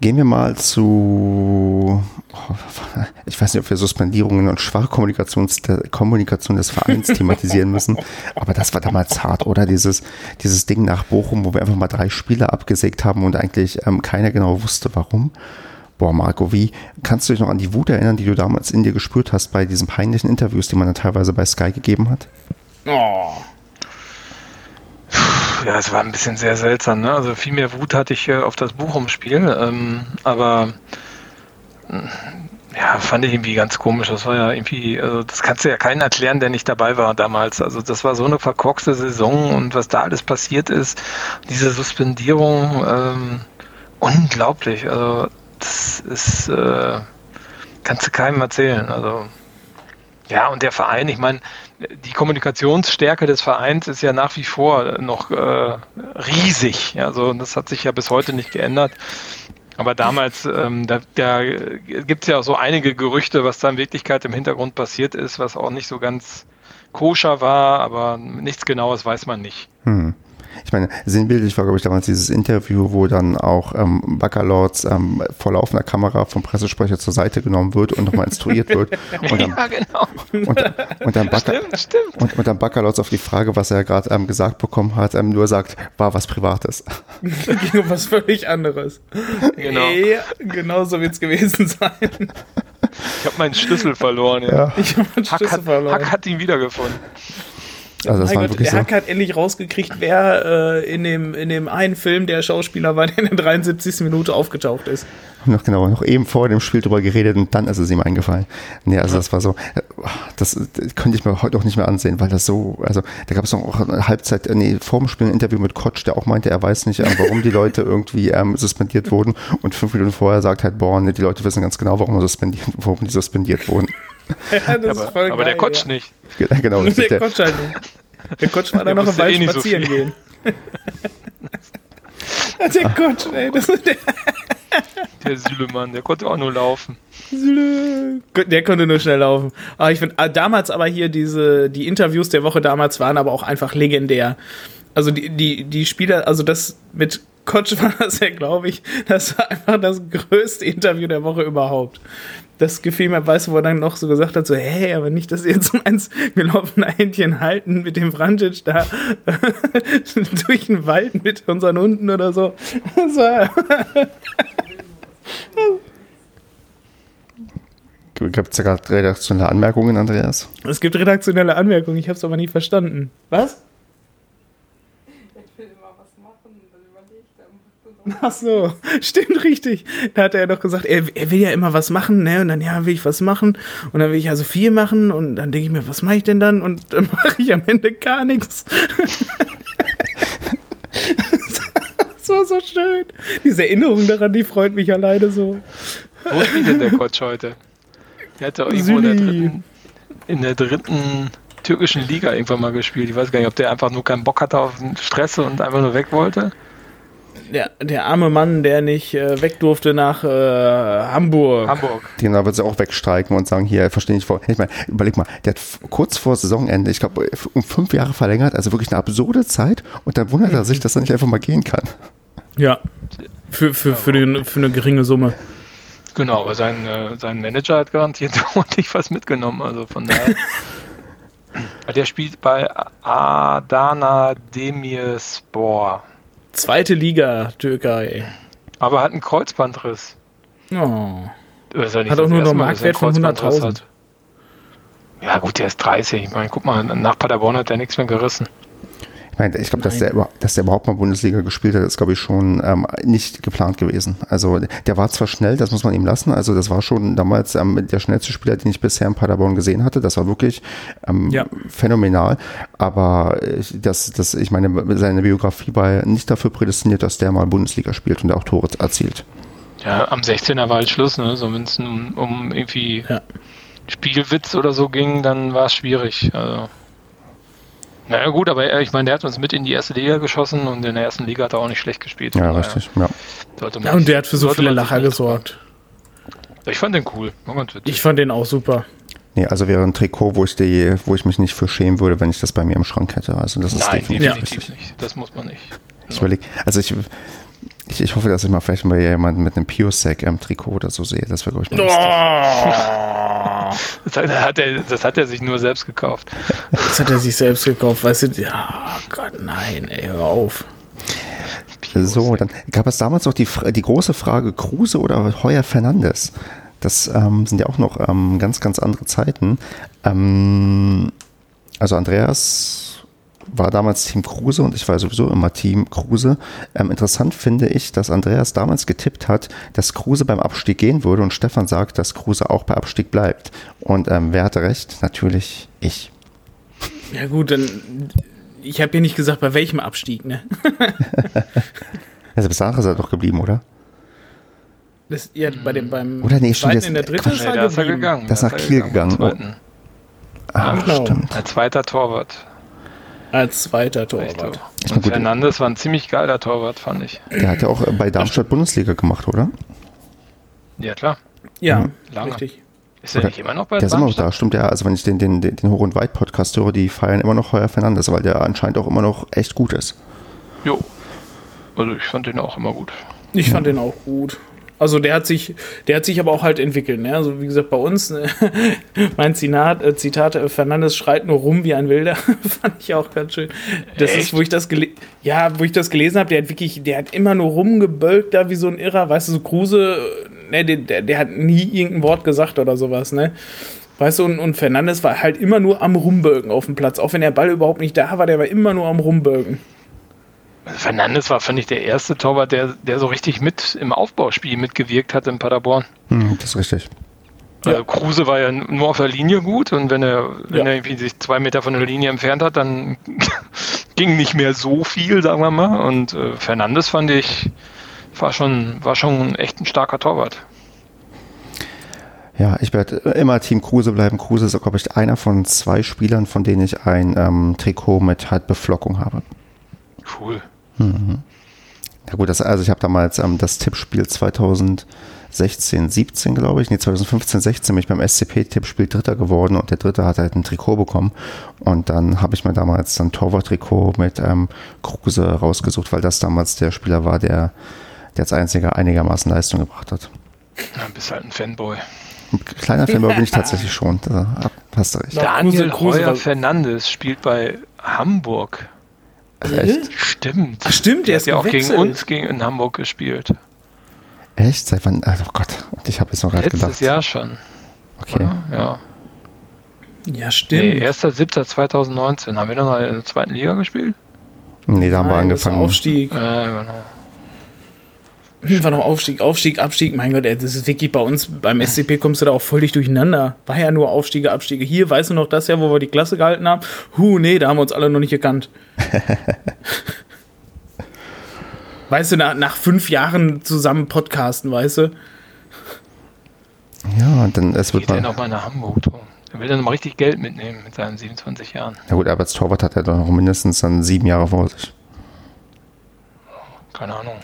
Gehen wir mal zu, oh, ich weiß nicht, ob wir Suspendierungen und Schwachkommunikation Kommunikation des Vereins thematisieren müssen, aber das war damals hart, oder? Dieses, dieses Ding nach Bochum, wo wir einfach mal drei Spiele abgesägt haben und eigentlich ähm, keiner genau wusste, warum. Boah, Marco, wie kannst du dich noch an die Wut erinnern, die du damals in dir gespürt hast bei diesen peinlichen Interviews, die man dann teilweise bei Sky gegeben hat? Oh, ja, es war ein bisschen sehr seltsam. Ne? Also viel mehr Wut hatte ich äh, auf das Buchumspiel, ähm, aber ja, fand ich irgendwie ganz komisch. Das war ja irgendwie, also das kannst du ja keinen erklären, der nicht dabei war damals. Also das war so eine verkorkste Saison und was da alles passiert ist, diese Suspendierung, ähm, unglaublich. Also das ist, äh, kannst du keinem erzählen. Also ja, und der Verein, ich meine, die Kommunikationsstärke des Vereins ist ja nach wie vor noch äh, riesig. Also das hat sich ja bis heute nicht geändert. Aber damals, ähm, da, da gibt es ja auch so einige Gerüchte, was da in Wirklichkeit im Hintergrund passiert ist, was auch nicht so ganz koscher war, aber nichts Genaues weiß man nicht. Hm. Ich meine, sinnbildlich war, glaube ich, damals dieses Interview, wo dann auch ähm, Baccalords ähm, vor laufender Kamera vom Pressesprecher zur Seite genommen wird und nochmal instruiert wird. Und dann, ja, genau. Und, und dann, Baca stimmt, stimmt. Und, und dann Baccalords auf die Frage, was er gerade ähm, gesagt bekommen hat, ähm, nur sagt, war was Privates. Ging um was völlig anderes. Genau. Ey, genau so wird es gewesen sein. Ich habe meinen Schlüssel verloren. Ja. ja. Ich habe meinen Schlüssel Hack hat, verloren. Hack hat ihn wiedergefunden. Also das mein war Gott, der so. Hack hat endlich rausgekriegt, wer äh, in, dem, in dem einen Film der Schauspieler war, der in der 73. Minute aufgetaucht ist. Noch genau, noch eben vor dem Spiel drüber geredet und dann ist es ihm eingefallen. Nee, also ja. das war so, das, das könnte ich mir heute auch nicht mehr ansehen, weil das so, also da gab es noch auch eine Halbzeit, nee, vor dem Spiel ein Interview mit Kotsch, der auch meinte, er weiß nicht, ähm, warum die Leute irgendwie ähm, suspendiert wurden und fünf Minuten vorher sagt halt, boah, nee, die Leute wissen ganz genau, warum, suspendiert, warum die suspendiert wurden. Ja, aber, aber geil, der Kotsch ja. nicht. genau, der, der Kotsch halt nicht. Der Kotsch war da noch im Wald eh spazieren so gehen. der Kotsch, ey, das ist der. Der Sülemann, der konnte auch nur laufen. Der konnte nur schnell laufen. Aber ich finde, ah, damals aber hier diese, die Interviews der Woche damals waren aber auch einfach legendär. Also die, die, die Spieler, also das mit Kotsch war das ja, glaube ich, das war einfach das größte Interview der Woche überhaupt das gefiel mir, weißt du, wo er dann noch so gesagt hat, so, hey, aber nicht, dass ihr jetzt meins, wir laufen ein Händchen halten mit dem Frantic da durch den Wald mit unseren Hunden oder so. Das war Gibt es da gerade redaktionelle Anmerkungen, Andreas? Es gibt redaktionelle Anmerkungen, ich habe es aber nie verstanden. Was? Ach so, stimmt richtig. Da hat er ja doch gesagt, er, er, will ja immer was machen, ne? Und dann, ja, will ich was machen. Und dann will ich also viel machen. Und dann denke ich mir, was mache ich denn dann? Und dann mache ich am Ende gar nichts. das war so schön. Diese Erinnerung daran, die freut mich alleine so. Wo spielt denn der Coach heute? Der hat ja irgendwo in der, dritten, in der dritten türkischen Liga irgendwann mal gespielt. Ich weiß gar nicht, ob der einfach nur keinen Bock hatte auf Stress und einfach nur weg wollte der, der arme Mann, der nicht äh, weg durfte nach äh, Hamburg. Hamburg. Genau, wird sie auch wegstreiken und sagen, hier, verstehe ich vor. Ich meine, überleg mal, der hat kurz vor Saisonende, ich glaube, um fünf Jahre verlängert, also wirklich eine absurde Zeit und dann wundert er sich, dass er nicht einfach mal gehen kann. Ja, für, für, für, den, für eine geringe Summe. Genau, aber sein, äh, sein Manager hat garantiert ordentlich was mitgenommen. Also von daher. der spielt bei Adana Demirspor. Zweite Liga, Türkei. Aber hat einen Kreuzbandriss. Oh. Das ja Hat auch nur noch er Marktwert von einen Kreuzbandriss 100.000. hat. Ja gut, der ist 30. Ich meine, guck mal, nach Paderborn hat er nichts mehr gerissen. Ich meine, ich glaube, dass Nein. der, dass der überhaupt mal Bundesliga gespielt hat, ist, glaube ich, schon ähm, nicht geplant gewesen. Also der war zwar schnell, das muss man ihm lassen. Also das war schon damals ähm, der schnellste Spieler, den ich bisher in Paderborn gesehen hatte. Das war wirklich ähm, Ja. phänomenal. Aber ich, das, das, ich meine, seine Biografie war ja nicht dafür prädestiniert, dass der mal Bundesliga spielt und auch Tore erzielt. Ja, am 16er war halt Schluss, ne? So wenn es um, um irgendwie Ja. Spielwitz oder so ging, dann war es schwierig. Also. Naja gut, aber äh, ich meine, der hat uns mit in die erste Liga geschossen und in der ersten Liga hat er auch nicht schlecht gespielt. Ja, richtig. Ja. sollte man Ja, und der hat für so viele Lacher gesorgt. Ich fand den cool. Ich fand den auch super. Nee, also wäre ein Trikot, wo ich, die, wo ich mich nicht für schämen würde, wenn ich das bei mir im Schrank hätte. Also das ist Nein, definitiv definitiv richtig. nicht. Das muss man nicht. Ich überlege, also ich, ich, ich hoffe, dass ich mal vielleicht mal jemanden mit einem Piosec im Trikot oder so sehe. Das wäre, glaube ich, mal. Oh. Das hat, er, das hat er sich nur selbst gekauft. Das hat er sich selbst gekauft, weißt du? Ja, Gott, nein, ey, hör auf. So, dann gab es damals noch die, die große Frage, Kruse oder Heuer Fernandes? Das ähm, sind ja auch noch ähm, ganz, ganz andere Zeiten. Ähm, also Andreas war damals Team Kruse und ich war sowieso immer Team Kruse. Ähm, interessant finde ich, dass Andreas damals getippt hat, dass Kruse beim Abstieg gehen würde und Stefan sagt, dass Kruse auch bei Abstieg bleibt. Und ähm, wer hatte recht? Natürlich ich. Ja gut, dann ich habe ja nicht gesagt, bei welchem Abstieg, ne? Also bis dahin ist er doch geblieben, oder? Das, ja, bei dem, beim Oder nee, stimmt, zweiten jetzt- in der dritten Quatsch. ist Nee, er ist er gegangen. Das ist nach Kiel am gegangen. zweiten. Ah, genau. stimmt. Als zweiter Torwart. Als zweiter. Torwart. Und Fernandes war ein ziemlich geiler Torwart, fand ich. Der hat ja auch äh, bei Darmstadt Bundesliga gemacht, oder? Ja, klar. Ja, Mhm. Lange. richtig. Ist er nicht immer noch bei Der ist immer noch Darmstadt? da, stimmt ja. Also wenn ich den, den, den, den Hoch- und Weit-Podcast höre, die feiern immer noch Heuer Fernandes, weil der anscheinend auch immer noch echt gut ist. Jo. Also ich fand den auch immer gut. Ich fand den auch gut. Also der hat sich, der hat sich aber auch halt entwickelt. Ne? Also wie gesagt, bei uns, ne? mein Zitat, äh, Zitat äh, Fernandes schreit nur rum wie ein Wilder, fand ich auch ganz schön. Das Echt? ist, wo ich das gele ja, wo ich das gelesen habe, der hat wirklich, der hat immer nur rumgebölkt da wie so ein Irrer, weißt du, so Kruse, ne, der, der, der hat nie irgendein Wort gesagt oder sowas, ne? Weißt du, und, und Fernandes war halt immer nur am Rumbölken auf dem Platz. Auch wenn der Ball überhaupt nicht da war, der war immer nur am Rumbölken. Fernandes war, finde ich, der erste Torwart, der, der so richtig mit im Aufbauspiel mitgewirkt hat in Paderborn. Hm, das ist richtig. Also Kruse war ja nur auf der Linie gut und wenn er, wenn Ja. er irgendwie sich zwei Meter von der Linie entfernt hat, dann ging nicht mehr so viel, sagen wir mal. Und äh, Fernandes fand ich, war schon, war schon echt ein starker Torwart. Ja, ich werde immer Team Kruse bleiben. Kruse ist, glaube ich, einer von zwei Spielern, von denen ich ein ähm, Trikot mit halt Beflockung habe. Cool. Ja gut, das, also ich habe damals ähm, das Tippspiel 2016, 17, glaube ich, nee, 2015, 16 bin ich beim SCP-Tippspiel Dritter geworden und der Dritte hat halt ein Trikot bekommen. Und dann habe ich mir damals ein Torwart-Trikot mit ähm, Kruse rausgesucht, weil das damals der Spieler war, der, der als einziger einigermaßen Leistung gebracht hat. Ja, bist halt ein Fanboy. Ein kleiner Fanboy bin ich tatsächlich schon, da hast du recht. Daniel Kruse- Kruse Heuer Fernandes spielt bei Hamburg. Echt? Stimmt. Ach stimmt, der ist ja auch gegen uns gegen, in Hamburg gespielt. Echt? Seit wann? Oh Gott, ich habe jetzt noch gerade Letztes gedacht. Jahr schon. Okay. Ja. Ja, Nee, stimmt. 1.7.2019. Haben wir noch in der zweiten Liga gespielt? Nee, da haben wir Nein, das ist angefangen. Aufstieg. Ja, genau. War noch Aufstieg, Aufstieg, Abstieg. Mein Gott, ey, das ist wirklich bei uns beim SCP kommst du da auch völlig durcheinander. War ja nur Aufstiege, Abstiege. Hier, weißt du noch das Jahr, wo wir die Klasse gehalten haben? Huh, nee, da haben wir uns alle noch nicht gekannt. weißt du, nach, nach fünf Jahren zusammen podcasten, weißt du? Ja, und dann es wird mal. nochmal nach Hamburg? du? Er will dann mal richtig Geld mitnehmen mit seinen 27 Jahren. Ja gut, aber als Torwart hat er doch noch mindestens dann sieben Jahre vor sich. Keine Ahnung.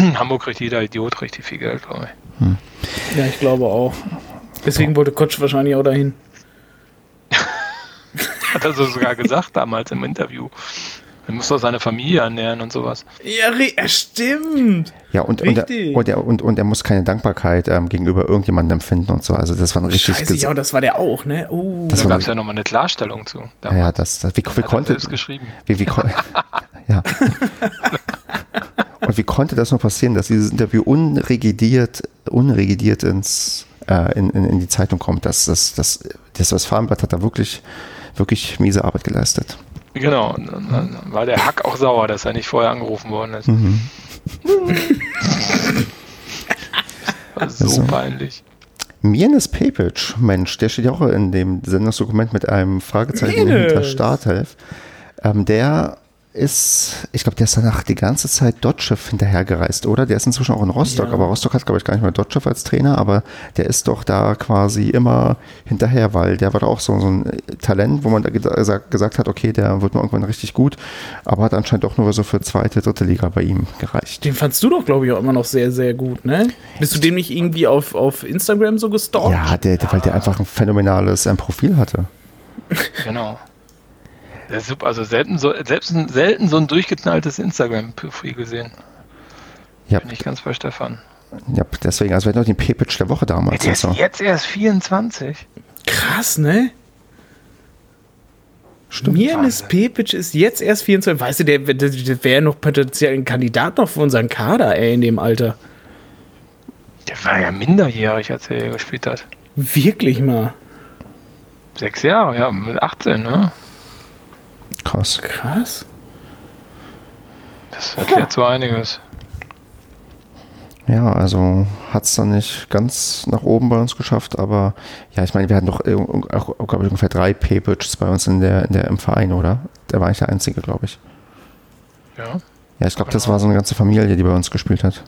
Hamburg kriegt jeder Idiot richtig viel Geld, glaube ich. Ja, ich glaube auch. Deswegen wollte Kotsch wahrscheinlich auch dahin. Hat er so sogar gesagt damals im Interview. Er muss doch seine Familie ernähren und sowas. Ja, stimmt. Ja, und, und, er, und, er, und, und er muss keine Dankbarkeit ähm, gegenüber irgendjemandem empfinden und so. Also das war ein richtig Scheiße, ja, das war der auch, ne? Oh. Da gab es ja nochmal eine Klarstellung zu. Damals. Ja, das, das wie, wie konnte. geschrieben. Wie, wie, ja. Und wie konnte das nur passieren, dass dieses Interview unregidiert, unregidiert ins, äh, in, in, in, die Zeitung kommt? Das, das, das, das Westfalenblatt hat da wirklich, wirklich miese Arbeit geleistet. Genau, dann war der Hack auch sauer, dass er nicht vorher angerufen worden ist. Mhm. so also. peinlich. Mirnes Pepic, Mensch, der steht ja auch in dem Sendungsdokument mit einem Fragezeichen Mirnes. hinter Starthelf. Ähm, der ist, ich glaube, der ist danach die ganze Zeit Dotchev hinterhergereist, oder? Der ist inzwischen auch in Rostock, ja. aber Rostock hat, glaube ich, gar nicht mehr Dotchev als Trainer, aber der ist doch da quasi immer hinterher, weil der war doch auch so, so ein Talent, wo man da gesagt, gesagt hat, okay, der wird mal irgendwann richtig gut, aber hat anscheinend doch nur so für zweite, dritte Liga bei ihm gereicht. Den fandst du doch, glaube ich, auch immer noch sehr, sehr gut, ne? Bist du dem nicht irgendwie auf, auf Instagram so gestalkt? Ja, der, der, weil der einfach ein phänomenales ein Profil hatte. Genau. Super, also selten so, selbst selten so ein durchgeknalltes Instagram-Profil gesehen. Ja. Bin ich ganz bei Stefan. Ja, deswegen, also wir hatten noch den P-Pitch der Woche damals. Der ist so. jetzt erst 24. Krass, ne? Stimmt. Mirnes Pepic ist jetzt erst 24. Weißt du, der, der, der wäre noch potenziell ein Kandidat noch für unseren Kader, ey, in dem Alter. Der war ja minderjährig, als er gespielt hat. Wirklich mal. Sechs Jahre, ja, mit 18, ne? Krass. Krass. Das erklärt ja. so einiges. Ja, also hat es dann nicht ganz nach oben bei uns geschafft, aber ja, ich meine, wir hatten doch, glaube ich, ungefähr drei Pay-Pitches bei uns in der, in der, im Verein, oder? Der war eigentlich der einzige, glaube ich. Ja. Ja, ich glaube, das war so eine ganze Familie, die bei uns gespielt hat.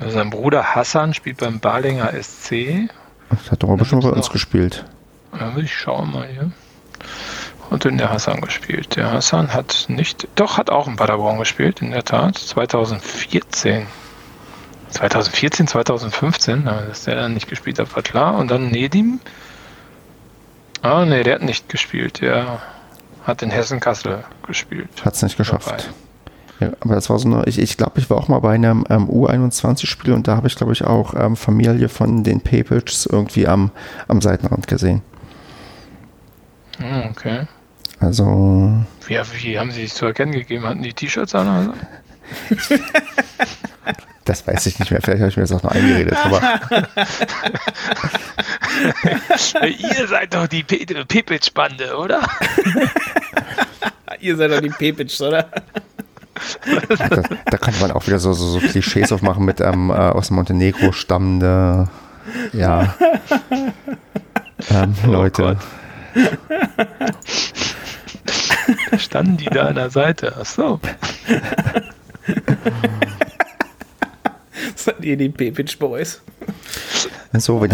Also sein Bruder Hassan spielt beim Balinger SC. Das hat doch aber schon bei uns gespielt. Ja, ich schauen mal hier und in der Hassan gespielt. Der Hassan hat nicht, doch hat auch in Paderborn gespielt, in der Tat, 2014. 2014, 2015, dass der dann nicht gespielt hat, war klar. Und dann Nedim. Ah, nee, der hat nicht gespielt. Der hat in Hessen-Kassel gespielt. Hat es nicht geschafft. Ja, aber das war so eine, ich, ich glaube, ich war auch mal bei einem ähm, U21-Spiel und da habe ich, glaube ich, auch ähm, Familie von den Papers irgendwie am, am Seitenrand gesehen. Hm, okay. Also. Wie, wie haben sie sich zu erkennen gegeben? Hatten die T-Shirts an? Also? Das weiß ich nicht mehr. Vielleicht habe ich mir das auch noch eingeredet. Aber Ihr seid doch die Pepitsch-Bande, oder? Ihr seid doch die Pepitsch, oder? da, da könnte man auch wieder so, so, so Klischees aufmachen mit ähm, äh, aus Montenegro stammende ja, ähm, oh Leute. Standen die da an der Seite? Ach so. Seid ihr die Pepic Boys? So, wenn,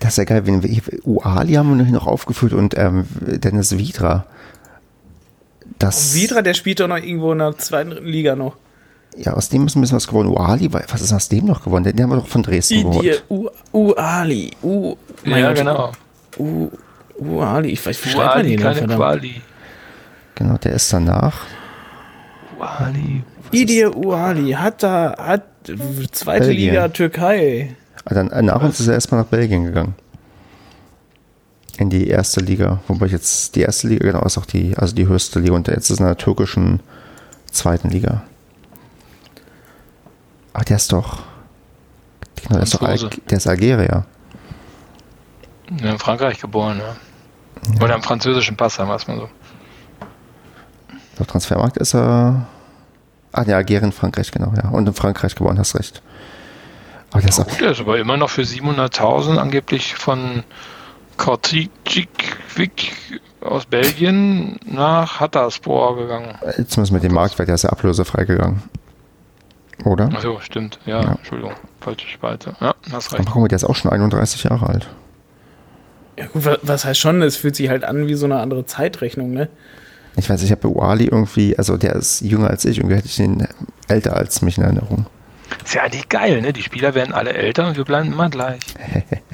das ist ja geil, wenn wir Uali haben wir noch aufgeführt und ähm, Dennis Vidra. Das, Vidra, der spielt doch noch irgendwo in der zweiten Liga noch. Ja, aus dem ist ein bisschen was geworden. Uali, was ist aus dem noch geworden? Den haben wir doch von Dresden geholt. Uali. U, ja, genau. U, Uali, ich weiß, wie schreibt man den keine Quali. Genau, der ist danach. Uali. Idir Uali hat da, hat zweite Belgien. Liga Türkei. Ah, dann, äh, nach uns ist er erstmal nach Belgien gegangen. In die erste Liga. Wobei jetzt die erste Liga, genau, ist auch die, also die höchste Liga und jetzt ist in der türkischen zweiten Liga. Ach, der ist doch. Genau, der ist doch Al der ist Algerier. In Frankreich geboren, ja. Oder im französischen Pass, sagen wir es mal so. Auf Transfermarkt ist er. Ah, ja, Algerien, Frankreich, genau, ja. Und in Frankreich geboren, hast recht. Aber der, ja, ist, gut, der ist aber immer noch für 700.000 angeblich von Kortijik aus Belgien nach Hatterspor gegangen. Jetzt müssen wir den Marktwert, der ist ja ablösefrei gegangen. Oder? Achso, stimmt. Ja, ja, Entschuldigung. Falsche Spalte. Ja, hast recht. Aber guck mal, der ist auch schon 31 Jahre alt. Ja, gut, was heißt schon, es fühlt sich halt an wie so eine andere Zeitrechnung, ne? Ich weiß, ich habe bei Uali irgendwie, also der ist jünger als ich, irgendwie hätte ich ihn älter als mich in Erinnerung. Ist ja eigentlich geil, ne? Die Spieler werden alle älter und wir bleiben immer gleich.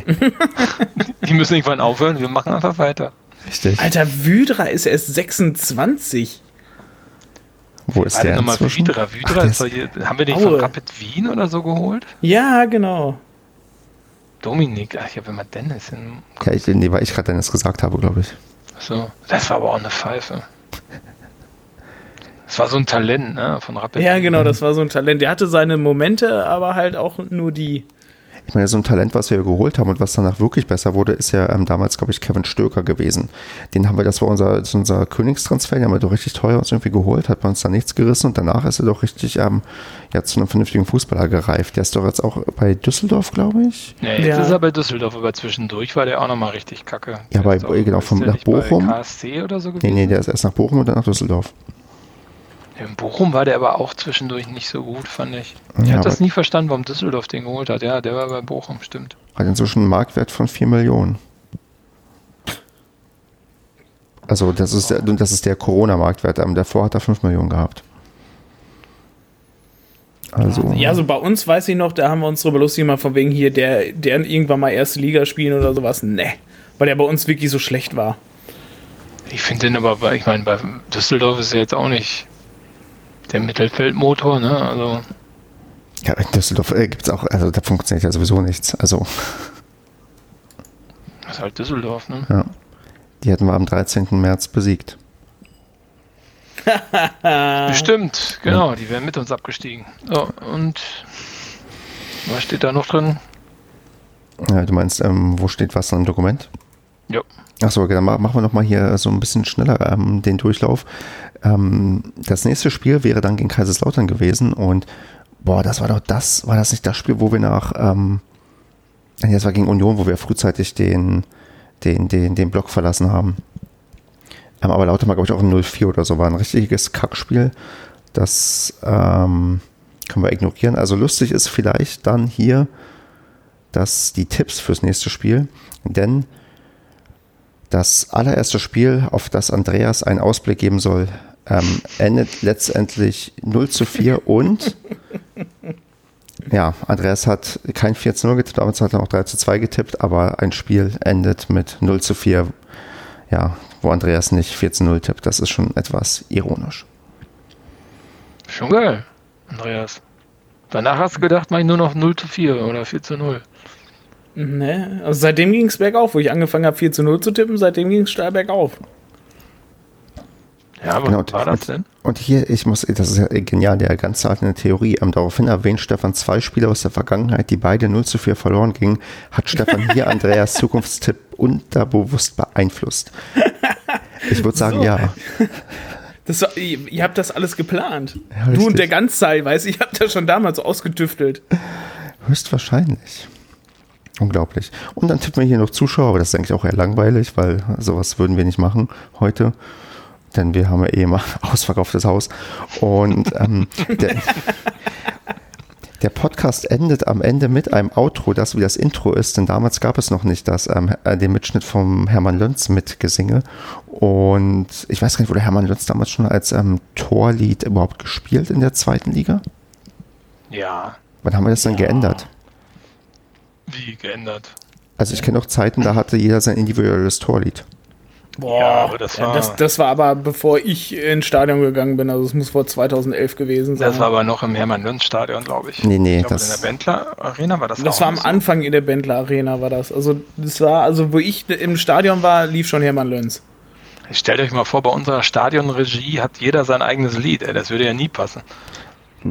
Die müssen irgendwann aufhören, wir machen einfach weiter. Richtig. Alter, Wydra ist erst 26. Wo ist der nochmal? Wydra? Ach, Wydra der ist ist- doch hier, haben wir den Aue. von Rapid Wien oder so geholt? Ja, genau. Dominik, ach, ich habe immer Dennis in. Ja, ich, nee, weil ich gerade Dennis gesagt habe, glaube ich. So, das war aber auch eine Pfeife. Das war so ein Talent, ne, von Rapid Ja, genau, das war so ein Talent. Der hatte seine Momente, aber halt auch nur die. Ich meine, so ein Talent, was wir geholt haben und was danach wirklich besser wurde, ist ja ähm, damals, glaube ich, Kevin Stöker gewesen. Den haben wir, das war unser, das unser Königstransfer, den haben wir doch richtig teuer uns irgendwie geholt, hat bei uns da nichts gerissen und danach ist er doch richtig ähm, ja, zu einem vernünftigen Fußballer gereift. Der ist doch jetzt auch bei Düsseldorf, glaube ich. Ja, jetzt Ja. ist er bei Düsseldorf, aber zwischendurch war der auch nochmal richtig kacke. Ja, bei- genau, ist vom- nach Bochum? KSC oder so Nee, gewesen? nee, der ist erst nach Bochum und dann nach Düsseldorf. In Bochum war der aber auch zwischendurch nicht so gut, fand ich. Ich Ja, habe das nie verstanden, warum Düsseldorf den geholt hat. Ja, der war bei Bochum, stimmt. Hat inzwischen einen Marktwert von 4 Millionen. Also das ist der, das ist der Corona-Marktwert. Ähm, davor hat er 5 Millionen gehabt. Also, Ja, so bei uns weiß ich noch, da haben wir uns drüber lustig gemacht, von wegen hier, der, der irgendwann mal erste Liga spielen oder sowas. Ne. Weil der bei uns wirklich so schlecht war. Ich finde den aber, bei- ich meine, bei Düsseldorf ist er jetzt auch nicht der Mittelfeldmotor, ne? Also, ja, in Düsseldorf äh, gibt es auch, also da funktioniert ja sowieso nichts. Also, das ist halt Düsseldorf, ne? ja. Die hätten wir am 13. März besiegt. Bestimmt, genau, die wären mit uns abgestiegen. So, und was steht da noch drin? Ja, du meinst, ähm, wo steht was im Dokument? Ja. Achso, okay, dann ma- machen wir nochmal hier so ein bisschen schneller ähm, den Durchlauf. Ähm, das nächste Spiel wäre dann gegen Kaiserslautern gewesen und boah, das war doch das, war das nicht das Spiel, wo wir nach, ähm, das war gegen Union, wo wir frühzeitig den, den, den, den Block verlassen haben. Ähm, aber Lauter war, glaube ich, auch ein 0-4 oder so, war ein richtiges Kackspiel. Das ähm, können wir ignorieren. Also lustig ist vielleicht dann hier, dass die Tipps fürs nächste Spiel, denn das allererste Spiel, auf das Andreas einen Ausblick geben soll, ähm, endet letztendlich 0 zu 4 und ja, Andreas hat kein 4 zu 0 getippt, damals hat er auch 3 zu 2 getippt, aber ein Spiel endet mit 0 zu 4, ja, wo Andreas nicht 4 zu 0 tippt. Das ist schon etwas ironisch. Schon geil, Andreas. Danach hast du gedacht, mach ich nur noch 0 zu 4 oder 4 zu 0. Ne? Also seitdem ging es bergauf, wo ich angefangen habe, 4 zu 0 zu tippen, seitdem ging es steil bergauf. Ja, aber Genau, was war das und- denn? Und hier, ich muss, das ist ja genial, der ganze hat eine Theorie. Ähm, daraufhin erwähnt Stefan zwei Spieler aus der Vergangenheit, die beide 0 zu 4 verloren gingen, hat Stefan hier Andreas Zukunftstipp unterbewusst beeinflusst. Ich würde sagen, So. ja. Das, war- ihr, ihr habt das alles geplant. Ja, du und der Ganzteil, weißt du, ich hab das schon damals ausgetüftelt. Höchstwahrscheinlich. Unglaublich. Und dann tippen wir hier noch Zuschauer, aber das ist eigentlich auch eher langweilig, weil sowas würden wir nicht machen heute. Denn wir haben ja eh immer ausverkauftes Haus. Und ähm, der, der Podcast endet am Ende mit einem Outro, das wie das Intro ist, denn damals gab es noch nicht das, ähm, äh, den Mitschnitt vom Hermann Lönz mit Gesinge. Und ich weiß gar nicht, wurde Hermann Lönz damals schon als ähm, Torlied überhaupt gespielt in der zweiten Liga? Ja, Wann haben wir das dann geändert? Wie geändert. Also ich kenne auch Zeiten, da hatte jeder sein individuelles Torlied. Boah, Ja, aber das war- das, das war aber bevor ich ins Stadion gegangen bin, also es muss vor 2011 gewesen sein. Das war aber noch im Hermann-Löns-Stadion, glaube ich. Nee, nee, ich glaube, das- in der Bentler-Arena war das das auch war am so. Anfang in der Bentler Arena, war das. Also das war, also wo ich im Stadion war, lief schon Hermann Löns. Stellt euch mal vor, bei unserer Stadionregie hat jeder sein eigenes Lied. Ey, das würde ja nie passen.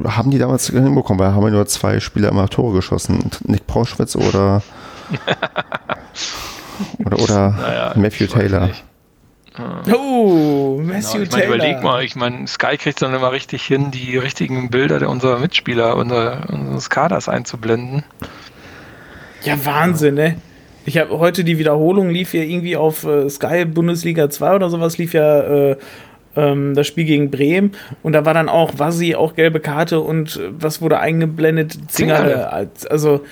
Haben die damals hinbekommen, weil haben wir nur zwei Spieler immer Tore geschossen. Nick Pauschwitz oder oder, oder Naja, Matthew Taylor. Oh, Genau, Matthew ich meine, Taylor. überleg mal, ich meine, Sky kriegt dann immer richtig hin, die richtigen Bilder der unserer Mitspieler, unser, unseres Kaders einzublenden. Ja, Wahnsinn, ne? Ich habe heute die Wiederholung lief ja irgendwie auf äh, Sky Bundesliga 2 oder sowas, lief ja äh, ähm, das Spiel gegen Bremen und da war dann auch Wassi, auch gelbe Karte und äh, was wurde eingeblendet? Zingerle. Zingerle. als- Also,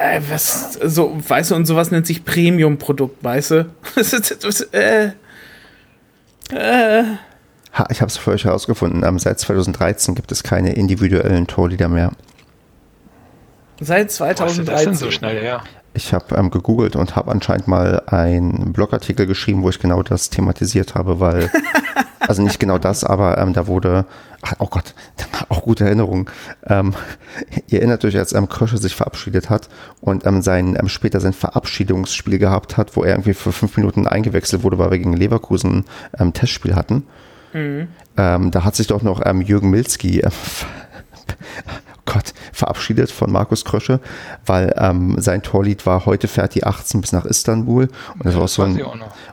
äh, was, so, weißt du, und sowas nennt sich Premium-Produkt, weißt du? Das, äh, Ha, ich habe es für euch herausgefunden. Seit 2013 gibt es keine individuellen Torlieder mehr. seit Was ist das denn 2013. so schnell her? Ich habe ähm, gegoogelt und habe anscheinend mal einen Blogartikel geschrieben, wo ich genau das thematisiert habe, weil also nicht genau das, aber ähm, da wurde, ach, oh Gott, auch gute Erinnerung. Ähm, ihr erinnert euch, als ähm, Krösche sich verabschiedet hat und ähm, sein, ähm, später sein Verabschiedungsspiel gehabt hat, wo er irgendwie für fünf Minuten eingewechselt wurde, weil wir gegen Leverkusen ähm, Testspiel hatten. Mhm. Ähm, da hat sich doch noch ähm, Jürgen Milski äh, Gott, verabschiedet von Markus Krösche, weil ähm, sein Torlied war heute fährt die 18 bis nach Istanbul. Und das ja, war so ein,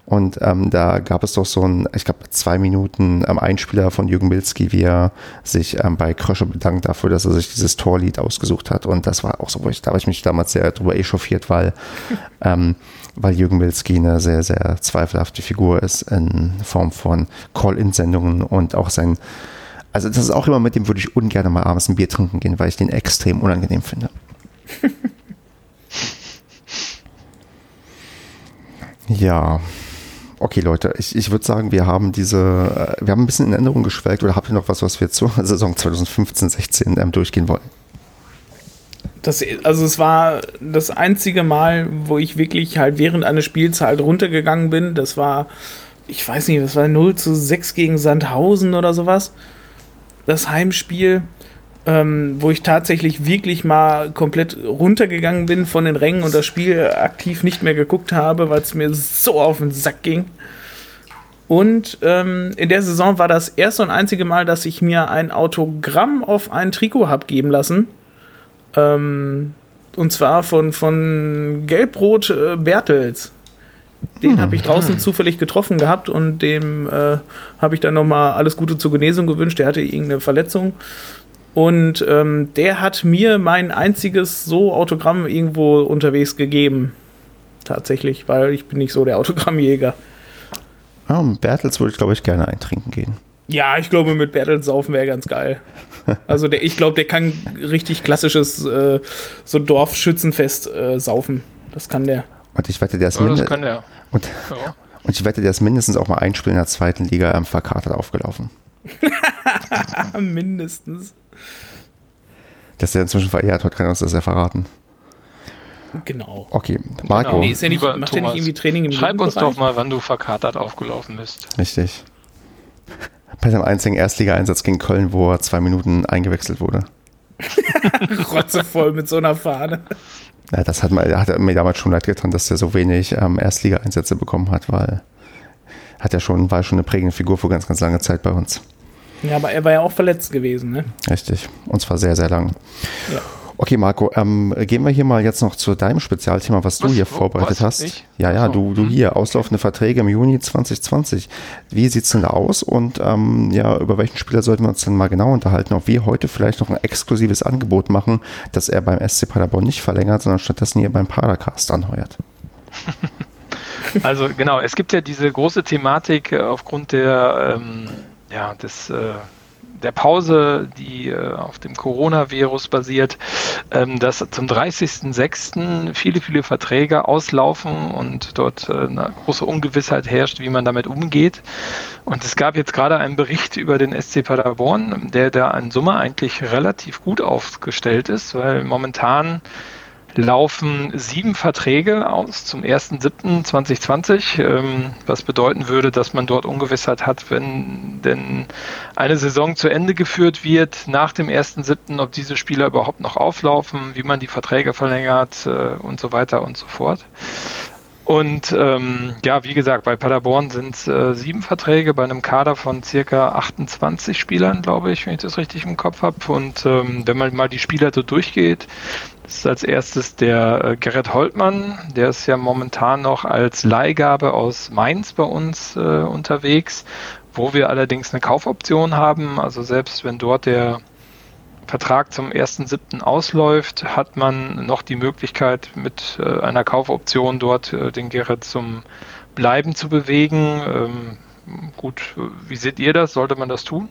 und ähm, da gab es doch so ein, ich glaube zwei Minuten ähm, Einspieler von Jürgen Milski, wie er sich ähm, bei Krösche bedankt dafür, dass er sich dieses Torlied ausgesucht hat. Und das war auch so, wo ich, da habe ich mich damals sehr drüber echauffiert, weil ähm, weil Jürgen Milski eine sehr, sehr zweifelhafte Figur ist in Form von Call-In-Sendungen und auch sein also das ist auch immer, mit dem würde ich ungern mal abends ein Bier trinken gehen, weil ich den extrem unangenehm finde. ja. Okay, Leute, ich, ich würde sagen, wir haben diese, äh, wir haben ein bisschen in Erinnerung geschwelgt oder habt ihr noch was, was wir zur Saison 2015, 16 ähm, durchgehen wollen? Das, also es war das einzige Mal, wo ich wirklich halt während eines Spiels halt runtergegangen bin. Das war, ich weiß nicht, das war 0 zu 6 gegen Sandhausen oder sowas das Heimspiel, ähm, wo ich tatsächlich wirklich mal komplett runtergegangen bin von den Rängen und das Spiel aktiv nicht mehr geguckt habe, weil es mir so auf den Sack ging. Und ähm, in der Saison war das erste und einzige Mal, dass ich mir ein Autogramm auf ein Trikot habe geben lassen. Ähm, und zwar von, von Gelbrot äh, Bertels. Den hm. habe ich draußen hm. zufällig getroffen gehabt und dem äh, habe ich dann nochmal alles Gute zur Genesung gewünscht. Der hatte irgendeine Verletzung. Und ähm, der hat mir mein einziges so Autogramm irgendwo unterwegs gegeben. Tatsächlich, weil ich bin nicht so der Autogrammjäger. Ah, mit Bertels würde ich, glaube ich, gerne eintrinken gehen. Ja, ich glaube, mit Bertels saufen wäre ganz geil. Also der, ich glaube, der kann richtig klassisches äh, so Dorfschützenfest äh, saufen. Das kann der. Und ich wette, der ist, ja, und, ja. und ich wette, der ist mindestens auch mal ein Spiel in der zweiten Liga ähm, verkartet aufgelaufen. mindestens. Dass der inzwischen verehrt hat, kann uns das ja verraten. Genau. Okay, Marco. Genau. Nee, ist ja nicht, macht ja nicht irgendwie Training im Schreib uns doch mal, wann du verkatert aufgelaufen bist. Richtig. Bei seinem einzigen Erstliga-Einsatz gegen Köln, wo er zwei Minuten eingewechselt wurde. Rotzevoll mit so einer Fahne. Ja, das hat, man, hat mir damals schon leid getan, dass er so wenig ähm, Erstliga-Einsätze bekommen hat, weil hat er schon, war schon eine prägende Figur für ganz, ganz lange Zeit bei uns. Ja, aber er war ja auch verletzt gewesen, ne? Richtig. Und zwar sehr, sehr lang. Ja. Okay, Marco, ähm, gehen wir hier mal jetzt noch zu deinem Spezialthema, was, was du hier vorbereitet was? hast. Ich? Ja, ja, du, du mhm. hier, auslaufende Verträge im Juni 2020. Wie sieht es denn da aus und ähm, ja, über welchen Spieler sollten wir uns denn mal genau unterhalten, ob wir heute vielleicht noch ein exklusives Angebot machen, dass er beim SC Paderborn nicht verlängert, sondern stattdessen hier beim Padercast anheuert. Also genau, es gibt ja diese große Thematik äh, aufgrund der ähm, ja, des äh, der Pause, die äh, auf dem Coronavirus basiert, ähm, dass zum 30.06. viele, viele Verträge auslaufen und dort äh, eine große Ungewissheit herrscht, wie man damit umgeht. Und es gab jetzt gerade einen Bericht über den SC Paderborn, der da in Summe eigentlich relativ gut aufgestellt ist, weil momentan laufen sieben Verträge aus zum 1.7.2020, ähm, was bedeuten würde, dass man dort Ungewissheit hat, wenn denn eine Saison zu Ende geführt wird nach dem 1.7., ob diese Spieler überhaupt noch auflaufen, wie man die Verträge verlängert äh, und so weiter und so fort. Und ähm, ja, wie gesagt, bei Paderborn sind es äh, sieben Verträge bei einem Kader von circa 28 Spielern, glaube ich, wenn ich das richtig im Kopf habe. Und ähm, wenn man mal die Spieler so durchgeht, ist als erstes der äh, Gerrit Holtmann, der ist ja momentan noch als Leihgabe aus Mainz bei uns äh, unterwegs, wo wir allerdings eine Kaufoption haben. Also selbst wenn dort der Vertrag zum 1.7. ausläuft, hat man noch die Möglichkeit, mit äh, einer Kaufoption dort äh, den Gerrit zum Bleiben zu bewegen. Ähm, gut, wie seht ihr das? Sollte man das tun?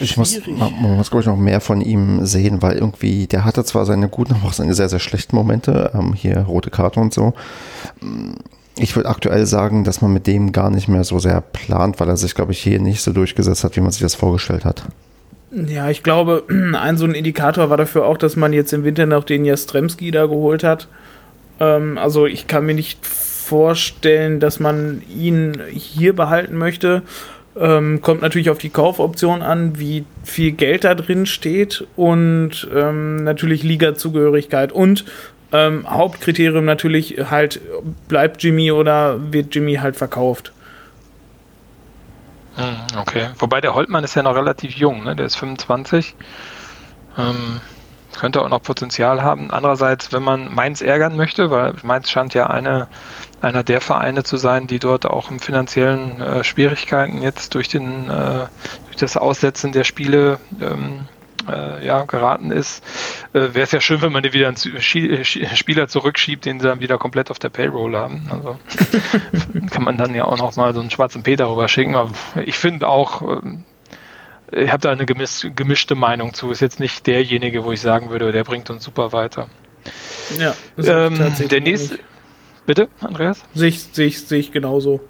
Ich muss, man muss, glaube ich, noch mehr von ihm sehen, weil irgendwie, der hatte zwar seine guten, aber auch seine sehr, sehr schlechten Momente, ähm, hier rote Karte und so. Ich würde aktuell sagen, dass man mit dem gar nicht mehr so sehr plant, weil er sich, glaube ich, hier nicht so durchgesetzt hat, wie man sich das vorgestellt hat. Ja, ich glaube, ein so ein Indikator war dafür auch, dass man jetzt im Winter noch den Jastremski da geholt hat. Ähm, also ich kann mir nicht vorstellen, dass man ihn hier behalten möchte. Ähm, kommt natürlich auf die Kaufoption an, wie viel Geld da drin steht und ähm, natürlich Liga-Zugehörigkeit und ähm, Hauptkriterium natürlich halt, bleibt Jimmy oder wird Jimmy halt verkauft. Hm, okay, wobei der Holtmann ist ja noch relativ jung, ne? der ist 25. Ähm, könnte auch noch Potenzial haben. Andererseits, wenn man Mainz ärgern möchte, weil Mainz scheint ja eine, einer der Vereine zu sein, die dort auch im finanziellen äh, Schwierigkeiten jetzt durch, den, äh, durch das Aussetzen der Spiele ähm, äh, ja, geraten ist, äh, wäre es ja schön, wenn man die wieder einen Spieler zurückschiebt, den sie dann wieder komplett auf der Payroll haben. Also kann man dann ja auch noch mal so einen schwarzen Peter rüber schicken. Aber ich finde auch, ähm, ich habe da eine gemischte Meinung zu. Ist jetzt nicht derjenige, wo ich sagen würde, der bringt uns super weiter. Ja, ähm, der nächste. Bitte, Andreas? Sehe ich, seh ich, seh ich genauso.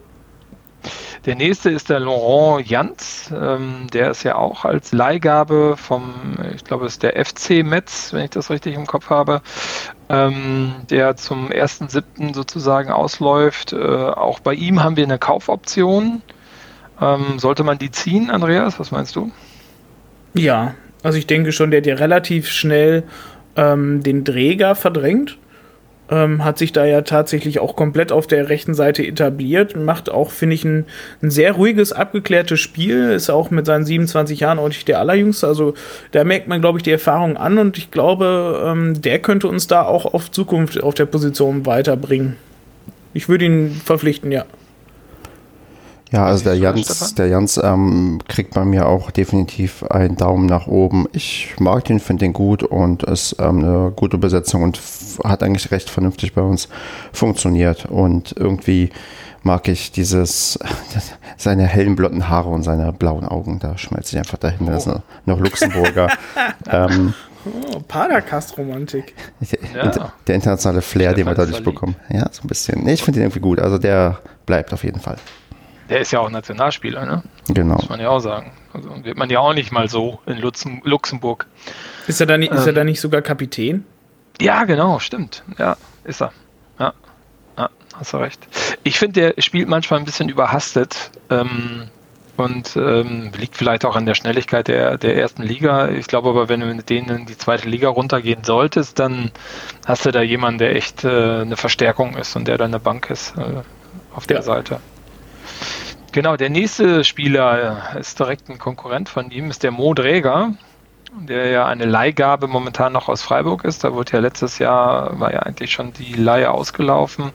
Der nächste ist der Laurent Jans. Ähm, der ist ja auch als Leihgabe vom, ich glaube, es ist der FC Metz, wenn ich das richtig im Kopf habe, ähm, der zum 1.7. sozusagen ausläuft. Äh, auch bei ihm haben wir eine Kaufoption. Ähm, sollte man die ziehen, Andreas? Was meinst du? Ja, also ich denke schon, der hat ja relativ schnell ähm, den Träger verdrängt. Ähm, hat sich da ja tatsächlich auch komplett auf der rechten Seite etabliert. Macht auch, finde ich, ein, ein, sehr ruhiges, abgeklärtes Spiel. Ist auch mit seinen 27 Jahren nicht der allerjüngste. Also da merkt man, glaube ich, die Erfahrung an und ich glaube, ähm, der könnte uns da auch auf Zukunft auf der Position weiterbringen. Ich würde ihn verpflichten, ja. Ja, also der Jans, der Jans ähm, kriegt bei mir auch definitiv einen Daumen nach oben. Ich mag den, finde den gut und ist ähm, eine gute Besetzung und hat eigentlich recht vernünftig bei uns funktioniert. Und irgendwie mag ich dieses, seine hellen blonden Haare und seine blauen Augen. Da schmelze ich einfach dahin. Oh. Das ist noch Luxemburger. ähm, Oh, Padercast-Romantik. Ja. Der internationale Flair, den wir dadurch bekommen. Ja, so ein bisschen. Nee, ich finde ihn irgendwie gut. Also der bleibt auf jeden Fall. Der ist ja auch Nationalspieler, ne? Genau. Muss man ja auch sagen. Also wird man ja auch nicht mal so in Luxemburg. Ist er da nicht, ähm, ist er da ähm. nicht sogar Kapitän? Ja, genau, stimmt. Ja, ist er. Ja, ja hast du recht. Ich finde, der spielt manchmal ein bisschen überhastet. Ähm, und ähm, liegt vielleicht auch an der Schnelligkeit der, der ersten Liga. Ich glaube aber, wenn du mit denen in die zweite Liga runtergehen solltest, dann hast du da jemanden, der echt äh, eine Verstärkung ist und der dann eine Bank ist äh, auf der ja. Seite. Genau, der nächste Spieler ist direkt ein Konkurrent von ihm, ist der Mo Dräger, der ja eine Leihgabe momentan noch aus Freiburg ist. Da wurde ja letztes Jahr, war ja eigentlich schon die Leihe ausgelaufen.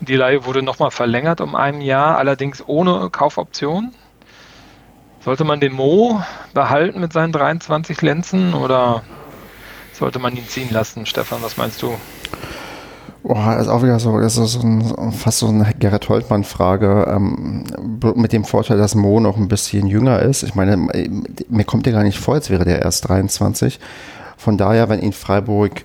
Und die Leihe wurde nochmal verlängert um ein Jahr, allerdings ohne Kaufoption. Sollte man den Mo behalten mit seinen 23 Lenzen oder sollte man ihn ziehen lassen? Stefan, was meinst du? Boah, das ist auch wieder so, das ist so ein, fast so eine Gerrit Holtmann-Frage, ähm, mit dem Vorteil, dass Mo noch ein bisschen jünger ist. Ich meine, mir kommt der gar nicht vor, als wäre der erst 23. Von daher, wenn ihn Freiburg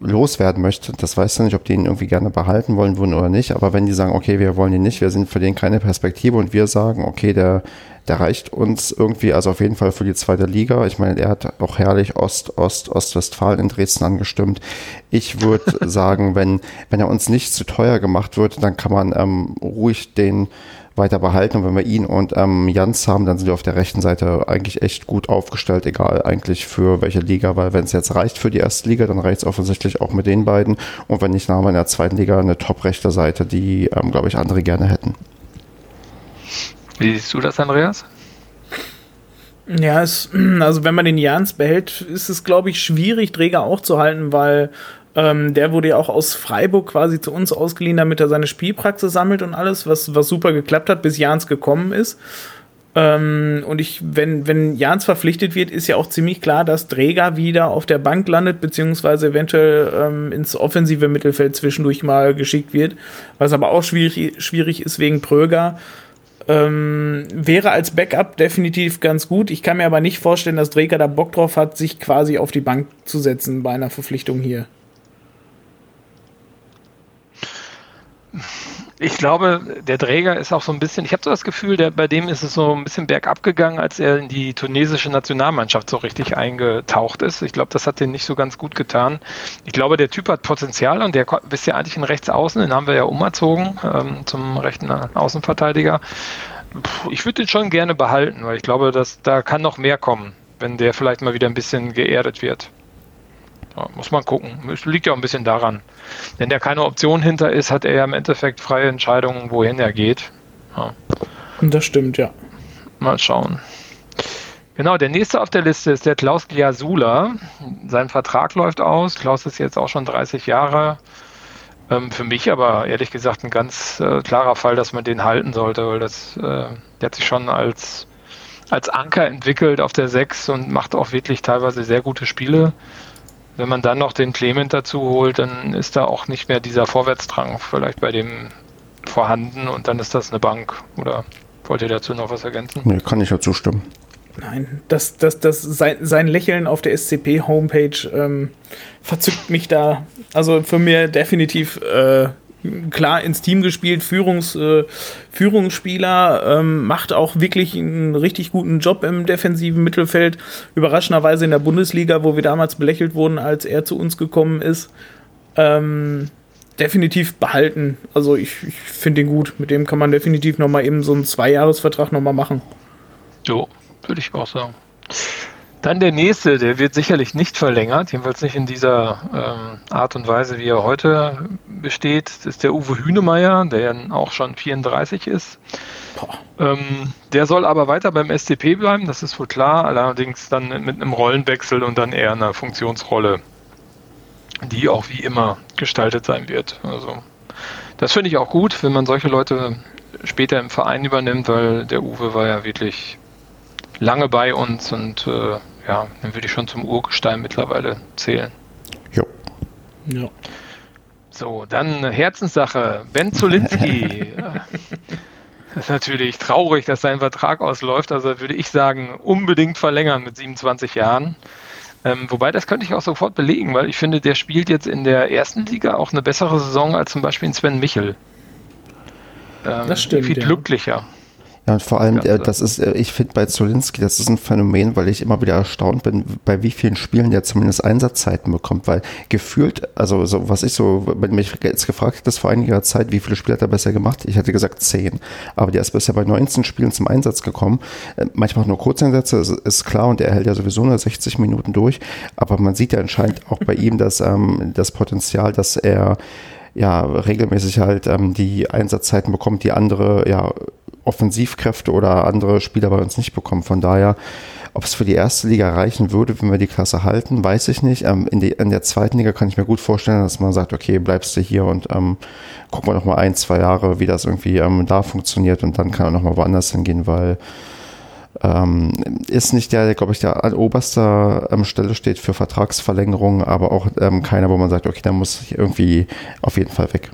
loswerden möchte, das weiß ich nicht, ob die ihn irgendwie gerne behalten wollen würden oder nicht, aber wenn die sagen, okay, wir wollen ihn nicht, wir sind für den keine Perspektive und wir sagen, okay, der, der reicht uns irgendwie, also auf jeden Fall für die zweite Liga. Ich meine, er hat auch herrlich Ost, Ost, Ostwestfalen in Dresden angestimmt. Ich würde sagen, wenn, wenn er uns nicht zu teuer gemacht wird, dann kann man ähm, ruhig den weiter behalten. Und wenn wir ihn und ähm, Jans haben, dann sind wir auf der rechten Seite eigentlich echt gut aufgestellt, egal eigentlich für welche Liga, weil wenn es jetzt reicht für die erste Liga, dann reicht es offensichtlich auch mit den beiden. Und wenn nicht, dann haben wir in der zweiten Liga eine top-rechte Seite, die, ähm, glaube ich, andere gerne hätten. Wie siehst du das, Andreas? Ja, es, also wenn man den Jans behält, ist es, glaube ich, schwierig, Träger auch zu halten, weil ähm, der wurde ja auch aus Freiburg quasi zu uns ausgeliehen, damit er seine Spielpraxis sammelt und alles, was, was super geklappt hat, bis Jans gekommen ist. Ähm, und ich, wenn, wenn Jans verpflichtet wird, ist ja auch ziemlich klar, dass Träger wieder auf der Bank landet, beziehungsweise eventuell ähm, ins offensive Mittelfeld zwischendurch mal geschickt wird. Was aber auch schwierig, schwierig ist wegen Pröger. Ähm, wäre als Backup definitiv ganz gut. Ich kann mir aber nicht vorstellen, dass Dreger da Bock drauf hat, sich quasi auf die Bank zu setzen bei einer Verpflichtung hier. Ich glaube, der Träger ist auch so ein bisschen, ich habe so das Gefühl, der, bei dem ist es so ein bisschen bergab gegangen, als er in die tunesische Nationalmannschaft so richtig eingetaucht ist. Ich glaube, das hat den nicht so ganz gut getan. Ich glaube, der Typ hat Potenzial und der ist ja eigentlich ein Rechtsaußen, den haben wir ja umerzogen ähm, zum rechten Außenverteidiger. Puh, ich würde den schon gerne behalten, weil ich glaube, dass da kann noch mehr kommen, wenn der vielleicht mal wieder ein bisschen geerdet wird. Ja, muss man gucken. Es liegt ja auch ein bisschen daran. Wenn der keine Option hinter ist, hat er ja im Endeffekt freie Entscheidungen, wohin er geht. Ja. Das stimmt, ja. Mal schauen. Genau, der nächste auf der Liste ist der Klaus Gliasula. Sein Vertrag läuft aus. Klaus ist jetzt auch schon 30 Jahre. Ähm, für mich aber ehrlich gesagt ein ganz äh, klarer Fall, dass man den halten sollte, weil das, äh, der hat sich schon als, als Anker entwickelt auf der 6 und macht auch wirklich teilweise sehr gute Spiele. Wenn man dann noch den Clement dazu holt, dann ist da auch nicht mehr dieser Vorwärtsdrang vielleicht bei dem vorhanden und dann ist das eine Bank. Oder wollt ihr dazu noch was ergänzen? Nee, kann ich ja zustimmen. Nein, das, das, das, sein, sein Lächeln auf der SCP-Homepage ähm, verzückt mich da. Also für mir definitiv äh, klar ins Team gespielt, Führungs, äh, Führungsspieler, ähm, macht auch wirklich einen richtig guten Job im defensiven Mittelfeld. Überraschenderweise in der Bundesliga, wo wir damals belächelt wurden, als er zu uns gekommen ist. Ähm, definitiv behalten. Also ich, ich finde ihn gut. Mit dem kann man definitiv nochmal eben so einen Zweijahresvertrag nochmal machen. Jo, würde ich auch sagen. Dann der nächste, der wird sicherlich nicht verlängert, jedenfalls nicht in dieser ähm, Art und Weise, wie er heute besteht. Das ist der Uwe Hünemeyer, der ja auch schon 34 ist. Ähm, der soll aber weiter beim SCP bleiben, das ist wohl klar, allerdings dann mit einem Rollenwechsel und dann eher einer Funktionsrolle, die auch wie immer gestaltet sein wird. Also das finde ich auch gut, wenn man solche Leute später im Verein übernimmt, weil der Uwe war ja wirklich lange bei uns und äh, ja, dann würde ich schon zum Urgestein mittlerweile zählen. Jo. Ja. So, dann Herzenssache. Ben Zulinski. das ist natürlich traurig, dass sein Vertrag ausläuft. Also würde ich sagen, unbedingt verlängern mit 27 Jahren. Ähm, wobei, das könnte ich auch sofort belegen, weil ich finde, der spielt jetzt in der ersten Liga auch eine bessere Saison als zum Beispiel in Sven Michel. Ähm, das stimmt. Viel ja. glücklicher. Ja, und vor allem, äh, das ist, äh, ich finde bei Zolinski, das ist ein Phänomen, weil ich immer wieder erstaunt bin, bei wie vielen Spielen der zumindest Einsatzzeiten bekommt, weil gefühlt, also so, was ich so, wenn mich jetzt gefragt hättest vor einiger Zeit, wie viele Spiele hat er besser gemacht, ich hätte gesagt zehn, aber der ist bisher bei 19 Spielen zum Einsatz gekommen, äh, manchmal nur Kurzeinsätze, ist, ist klar, und er hält ja sowieso nur 60 Minuten durch, aber man sieht ja anscheinend auch bei ihm, dass ähm, das Potenzial, dass er ja regelmäßig halt ähm, die Einsatzzeiten bekommt, die andere ja Offensivkräfte oder andere Spieler bei uns nicht bekommen. Von daher, ob es für die erste Liga reichen würde, wenn wir die Klasse halten, weiß ich nicht. Ähm, in, die, in, der zweiten Liga kann ich mir gut vorstellen, dass man sagt, okay, bleibst du hier und ähm, gucken wir noch mal ein, zwei Jahre, wie das irgendwie ähm, da funktioniert und dann kann er noch mal woanders hingehen, weil ähm, ist nicht der, der glaube ich, der an oberster ähm, Stelle steht für Vertragsverlängerung, aber auch ähm, keiner, wo man sagt, okay, der muss irgendwie auf jeden Fall weg.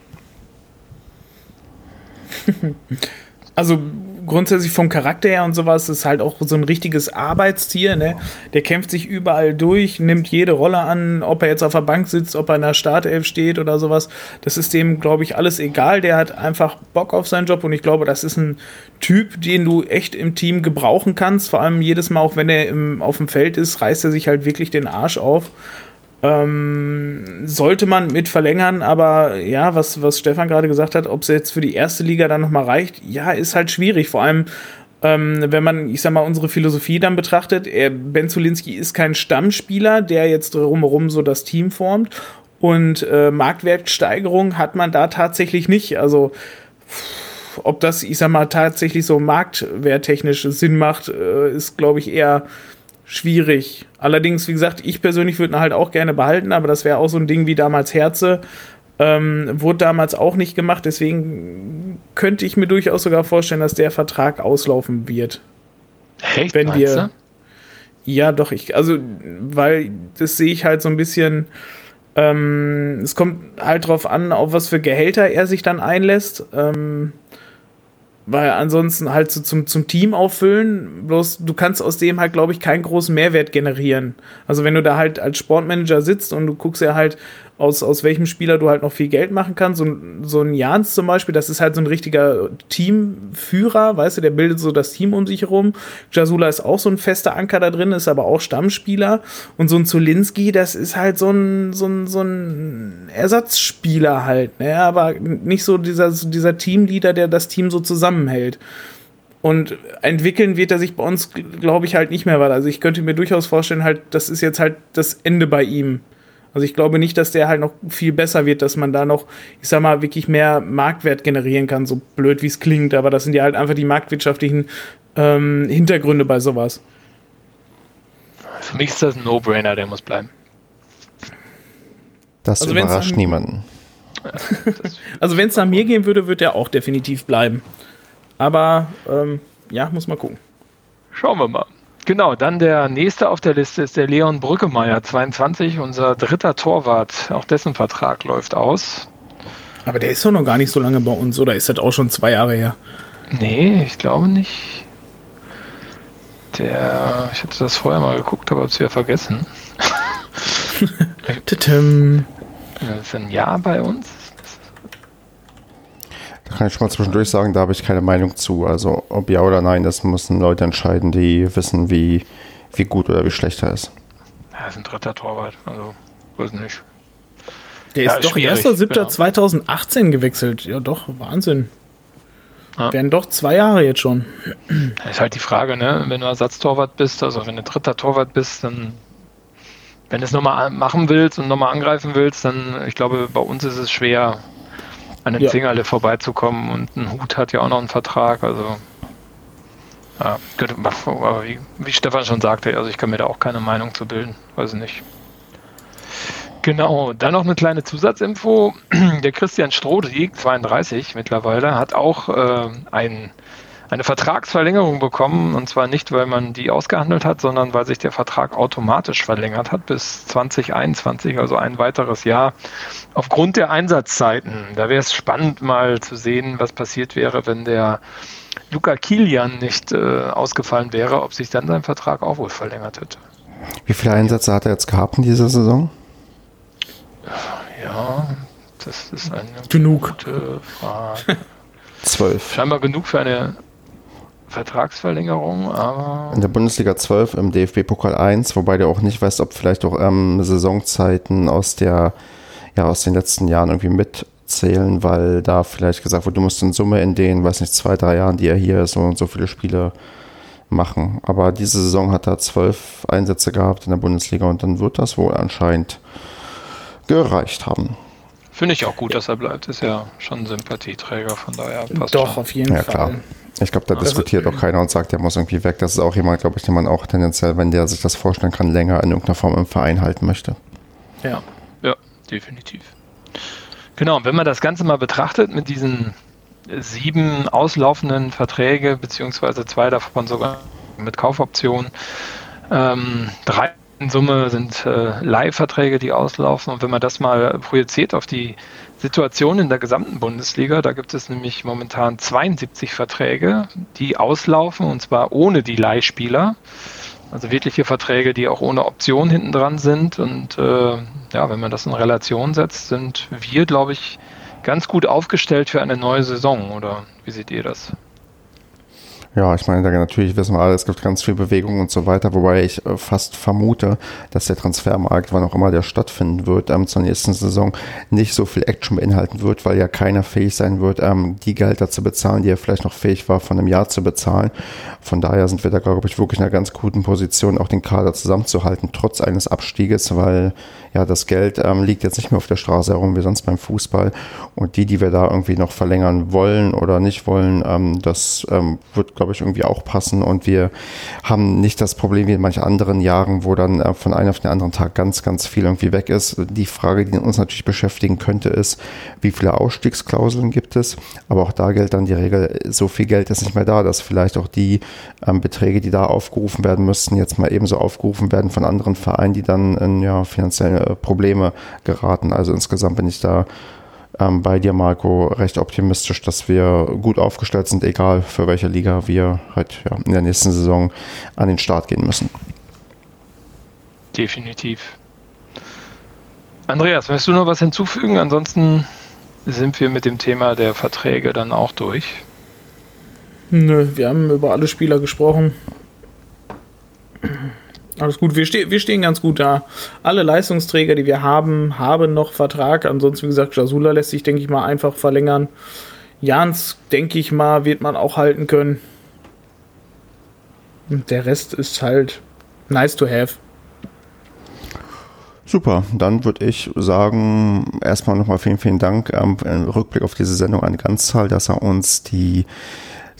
also grundsätzlich vom Charakter her und sowas ist halt auch so ein richtiges Arbeitstier. Ne? Der kämpft sich überall durch, nimmt jede Rolle an, ob er jetzt auf der Bank sitzt, ob er in der Startelf steht oder sowas. Das ist dem, glaube ich, alles egal. Der hat einfach Bock auf seinen Job und ich glaube, das ist ein Typ, den du echt im Team gebrauchen kannst. Vor allem jedes Mal, auch wenn er im, auf dem Feld ist, reißt er sich halt wirklich den Arsch auf. Ähm, sollte man mit verlängern, aber ja, was, was Stefan gerade gesagt hat, ob es jetzt für die erste Liga dann nochmal reicht, ja, ist halt schwierig. Vor allem, ähm, wenn man, ich sag mal, unsere Philosophie dann betrachtet, er, Ben Zulinski ist kein Stammspieler, der jetzt drumherum so das Team formt. Und äh, Marktwertsteigerung hat man da tatsächlich nicht. Also, ob das, ich sag mal, tatsächlich so marktwerttechnisch Sinn macht, äh, ist, glaube ich, eher schwierig. Allerdings, wie gesagt, ich persönlich würde ihn halt auch gerne behalten, aber das wäre auch so ein Ding wie damals Herze. Ähm, wurde damals auch nicht gemacht, deswegen könnte ich mir durchaus sogar vorstellen, dass der Vertrag auslaufen wird. Echt? Wenn wir. Ja, doch, ich, also, weil das sehe ich halt so ein bisschen. Ähm, es kommt halt drauf an, auf was für Gehälter er sich dann einlässt. Ähm, weil ansonsten halt so zum, zum Team auffüllen, bloß du kannst aus dem halt, glaube ich, keinen großen Mehrwert generieren. Also wenn du da halt als Sportmanager sitzt und du guckst ja halt, aus, aus welchem Spieler du halt noch viel Geld machen kannst. So, so ein Jans zum Beispiel, das ist halt so ein richtiger Teamführer, weißt du, der bildet so das Team um sich herum. Jasula ist auch so ein fester Anker da drin, ist aber auch Stammspieler. Und so ein Zulinski, das ist halt so ein, so ein, so ein Ersatzspieler halt, ne? aber nicht so dieser, dieser Teamleader, der das Team so zusammenhält. Und entwickeln wird er sich bei uns, glaube ich, halt nicht mehr weiter. Also ich könnte mir durchaus vorstellen, halt, das ist jetzt halt das Ende bei ihm. Also ich glaube nicht, dass der halt noch viel besser wird, dass man da noch, ich sag mal, wirklich mehr Marktwert generieren kann, so blöd wie es klingt, aber das sind ja halt einfach die marktwirtschaftlichen ähm, Hintergründe bei sowas. Für mich ist das ein No-Brainer, der muss bleiben. Das also überrascht niemanden. also wenn es nach mir gehen würde, würde er auch definitiv bleiben. Aber ähm, ja, muss mal gucken. Schauen wir mal. Genau, dann der nächste auf der Liste ist der Leon Brückemeier, 22, unser dritter Torwart. Auch dessen Vertrag läuft aus. Aber der ist doch noch gar nicht so lange bei uns, oder ist das auch schon zwei Jahre her? Nee, ich glaube nicht. Der, ich hatte das vorher mal geguckt, aber hab's wieder vergessen. das ist ein Jahr bei uns. Da kann ich schon mal zwischendurch sagen, da habe ich keine Meinung zu. Also ob ja oder nein, das müssen Leute entscheiden, die wissen, wie, wie gut oder wie schlecht er ist. Er ist ein dritter Torwart, also weiß nicht. Der ja, ist doch 1.7.2018 genau. gewechselt. Ja, doch, Wahnsinn. Ja. Werden doch zwei Jahre jetzt schon. Das ist halt die Frage, ne? Wenn du Ersatztorwart bist, also wenn du dritter Torwart bist, dann, wenn du es nochmal machen willst und nochmal angreifen willst, dann, ich glaube, bei uns ist es schwer, an den ja. Zingerle vorbeizukommen und ein Hut hat ja auch noch einen Vertrag, also ja, aber wie, wie Stefan schon sagte, also ich kann mir da auch keine Meinung zu bilden, weiß ich nicht. Genau, dann noch eine kleine Zusatzinfo. Der Christian Strohdig, 32 mittlerweile, hat auch äh, ein eine Vertragsverlängerung bekommen. Und zwar nicht, weil man die ausgehandelt hat, sondern weil sich der Vertrag automatisch verlängert hat bis 2021, also ein weiteres Jahr. Aufgrund der Einsatzzeiten. Da wäre es spannend mal zu sehen, was passiert wäre, wenn der Luca Kilian nicht äh, ausgefallen wäre, ob sich dann sein Vertrag auch wohl verlängert hätte. Wie viele Einsätze hat er jetzt gehabt in dieser Saison? Ja, das ist eine genug. gute Frage. Zwölf. Scheinbar genug für eine Vertragsverlängerung, aber. In der Bundesliga 12 im DFB-Pokal 1, wobei du auch nicht weißt, ob vielleicht auch ähm, Saisonzeiten aus der, ja, aus den letzten Jahren irgendwie mitzählen, weil da vielleicht gesagt wurde, du musst in Summe in den, weiß nicht, zwei, drei Jahren, die er hier ist, so und so viele Spiele machen. Aber diese Saison hat er zwölf Einsätze gehabt in der Bundesliga und dann wird das wohl anscheinend gereicht haben. Finde ich auch gut, dass er bleibt. Ist ja schon ein Sympathieträger, von daher passt Doch, schon. auf jeden ja, Fall. Klar. Ich glaube, da also, diskutiert auch keiner und sagt, der muss irgendwie weg. Das ist auch jemand, glaube ich, den man auch tendenziell, wenn der sich das vorstellen kann, länger in irgendeiner Form im Verein halten möchte. Ja, ja, definitiv. Genau, und wenn man das Ganze mal betrachtet mit diesen sieben auslaufenden Verträge, beziehungsweise zwei davon sogar mit Kaufoptionen, ähm, drei in Summe sind äh, Leihverträge, die auslaufen. Und wenn man das mal projiziert auf die Situation in der gesamten Bundesliga. Da gibt es nämlich momentan 72 Verträge, die auslaufen und zwar ohne die Leihspieler. Also wirkliche Verträge, die auch ohne Option hinten dran sind. Und äh, ja, wenn man das in Relation setzt, sind wir, glaube ich, ganz gut aufgestellt für eine neue Saison. Oder wie seht ihr das? Ja, ich meine, natürlich wissen wir alle, es gibt ganz viel Bewegung und so weiter, wobei ich äh, fast vermute, dass der Transfermarkt, wann auch immer der stattfinden wird, ähm, zur nächsten Saison nicht so viel Action beinhalten wird, weil ja keiner fähig sein wird, ähm, die Gelder zu bezahlen, die er vielleicht noch fähig war, von einem Jahr zu bezahlen. Von daher sind wir da, glaube ich, wirklich in einer ganz guten Position, auch den Kader zusammenzuhalten, trotz eines Abstieges, weil ja, das Geld ähm, liegt jetzt nicht mehr auf der Straße herum wie sonst beim Fußball. Und die, die wir da irgendwie noch verlängern wollen oder nicht wollen, ähm, das ähm, wird, glaube ich, irgendwie auch passen. Und wir haben nicht das Problem wie in manchen anderen Jahren, wo dann äh, von einem auf den anderen Tag ganz, ganz viel irgendwie weg ist. Die Frage, die uns natürlich beschäftigen könnte, ist, wie viele Ausstiegsklauseln gibt es? Aber auch da gilt dann die Regel, so viel Geld ist nicht mehr da, dass vielleicht auch die ähm, Beträge, die da aufgerufen werden müssten, jetzt mal ebenso aufgerufen werden von anderen Vereinen, die dann in ja, finanziellen äh, Probleme geraten. Also insgesamt bin ich da ähm, bei dir, Marco, recht optimistisch, dass wir gut aufgestellt sind, egal für welche Liga wir halt ja, in der nächsten Saison an den Start gehen müssen. Definitiv. Andreas, möchtest du noch was hinzufügen? Ansonsten sind wir mit dem Thema der Verträge dann auch durch. Nö, wir haben über alle Spieler gesprochen. Alles gut, wir, ste wir stehen ganz gut da. Alle Leistungsträger, die wir haben, haben noch Vertrag. Ansonsten, wie gesagt, Jasula lässt sich, denke ich mal, einfach verlängern. Jans, denke ich mal, wird man auch halten können. Und der Rest ist halt nice to have. Super, dann würde ich sagen, erstmal nochmal vielen, vielen Dank ähm, im Rückblick auf diese Sendung an Ganzzahl, dass er uns die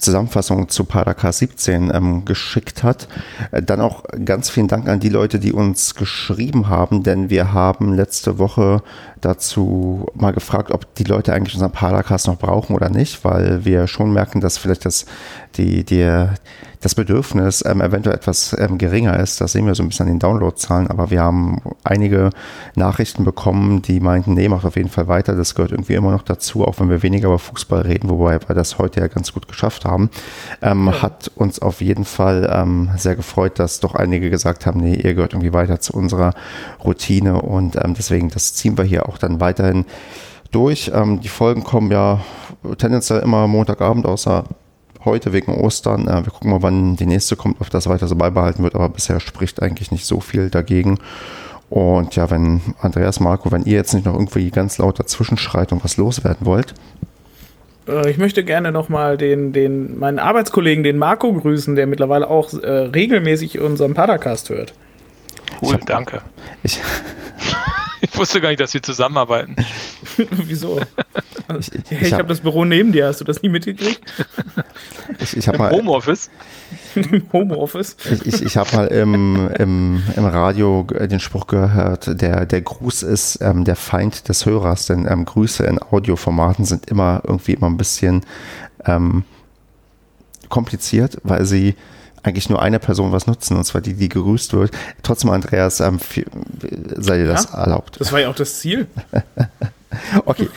Zusammenfassung zu Paragraph 17 ähm, geschickt hat. Äh, dann auch ganz vielen Dank an die Leute, die uns geschrieben haben, denn wir haben letzte Woche dazu mal gefragt, ob die Leute eigentlich unseren Paracast noch brauchen oder nicht, weil wir schon merken, dass vielleicht das, die, die, das Bedürfnis ähm, eventuell etwas ähm, geringer ist. Das sehen wir so ein bisschen an den Downloadzahlen, aber wir haben einige Nachrichten bekommen, die meinten, nee, macht auf jeden Fall weiter. Das gehört irgendwie immer noch dazu, auch wenn wir weniger über Fußball reden, wobei wir das heute ja ganz gut geschafft haben. Ähm, ja. Hat uns auf jeden Fall ähm, sehr gefreut, dass doch einige gesagt haben, nee, ihr gehört irgendwie weiter zu unserer Routine und ähm, deswegen, das ziehen wir hier auch dann weiterhin durch. Ähm, die Folgen kommen ja tendenziell immer Montagabend, außer heute wegen Ostern. Äh, wir gucken mal, wann die nächste kommt, ob das weiter so beibehalten wird, aber bisher spricht eigentlich nicht so viel dagegen. Und ja, wenn Andreas, Marco, wenn ihr jetzt nicht noch irgendwie ganz laut dazwischen schreit und was loswerden wollt. Äh, ich möchte gerne nochmal den, den, meinen Arbeitskollegen, den Marco, grüßen, der mittlerweile auch äh, regelmäßig unseren Podcast hört. Cool, hab, danke. Ich, ich wusste gar nicht, dass wir zusammenarbeiten. Wieso? Ich, ich, ich habe hab das Büro neben dir, hast du das nie mitgekriegt? Ich, ich Im mal, Homeoffice? Im Homeoffice? Ich, ich, ich habe mal im, im, im Radio den Spruch gehört, der, der Gruß ist ähm, der Feind des Hörers, denn ähm, Grüße in Audioformaten sind immer irgendwie immer ein bisschen ähm, kompliziert, weil sie eigentlich nur eine Person was nutzen, und zwar die, die gerüßt wird. Trotzdem, Andreas, ähm, sei dir das ja, erlaubt. Das war ja auch das Ziel. okay.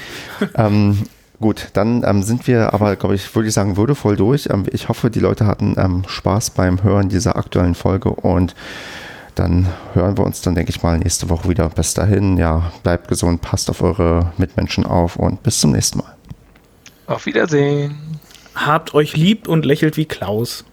ähm, gut, dann ähm, sind wir aber, glaube ich, würde ich sagen, würdevoll durch. Ähm, ich hoffe, die Leute hatten ähm, Spaß beim Hören dieser aktuellen Folge und dann hören wir uns dann, denke ich mal, nächste Woche wieder. Bis dahin, ja, bleibt gesund, passt auf eure Mitmenschen auf und bis zum nächsten Mal. Auf Wiedersehen. Habt euch lieb und lächelt wie Klaus.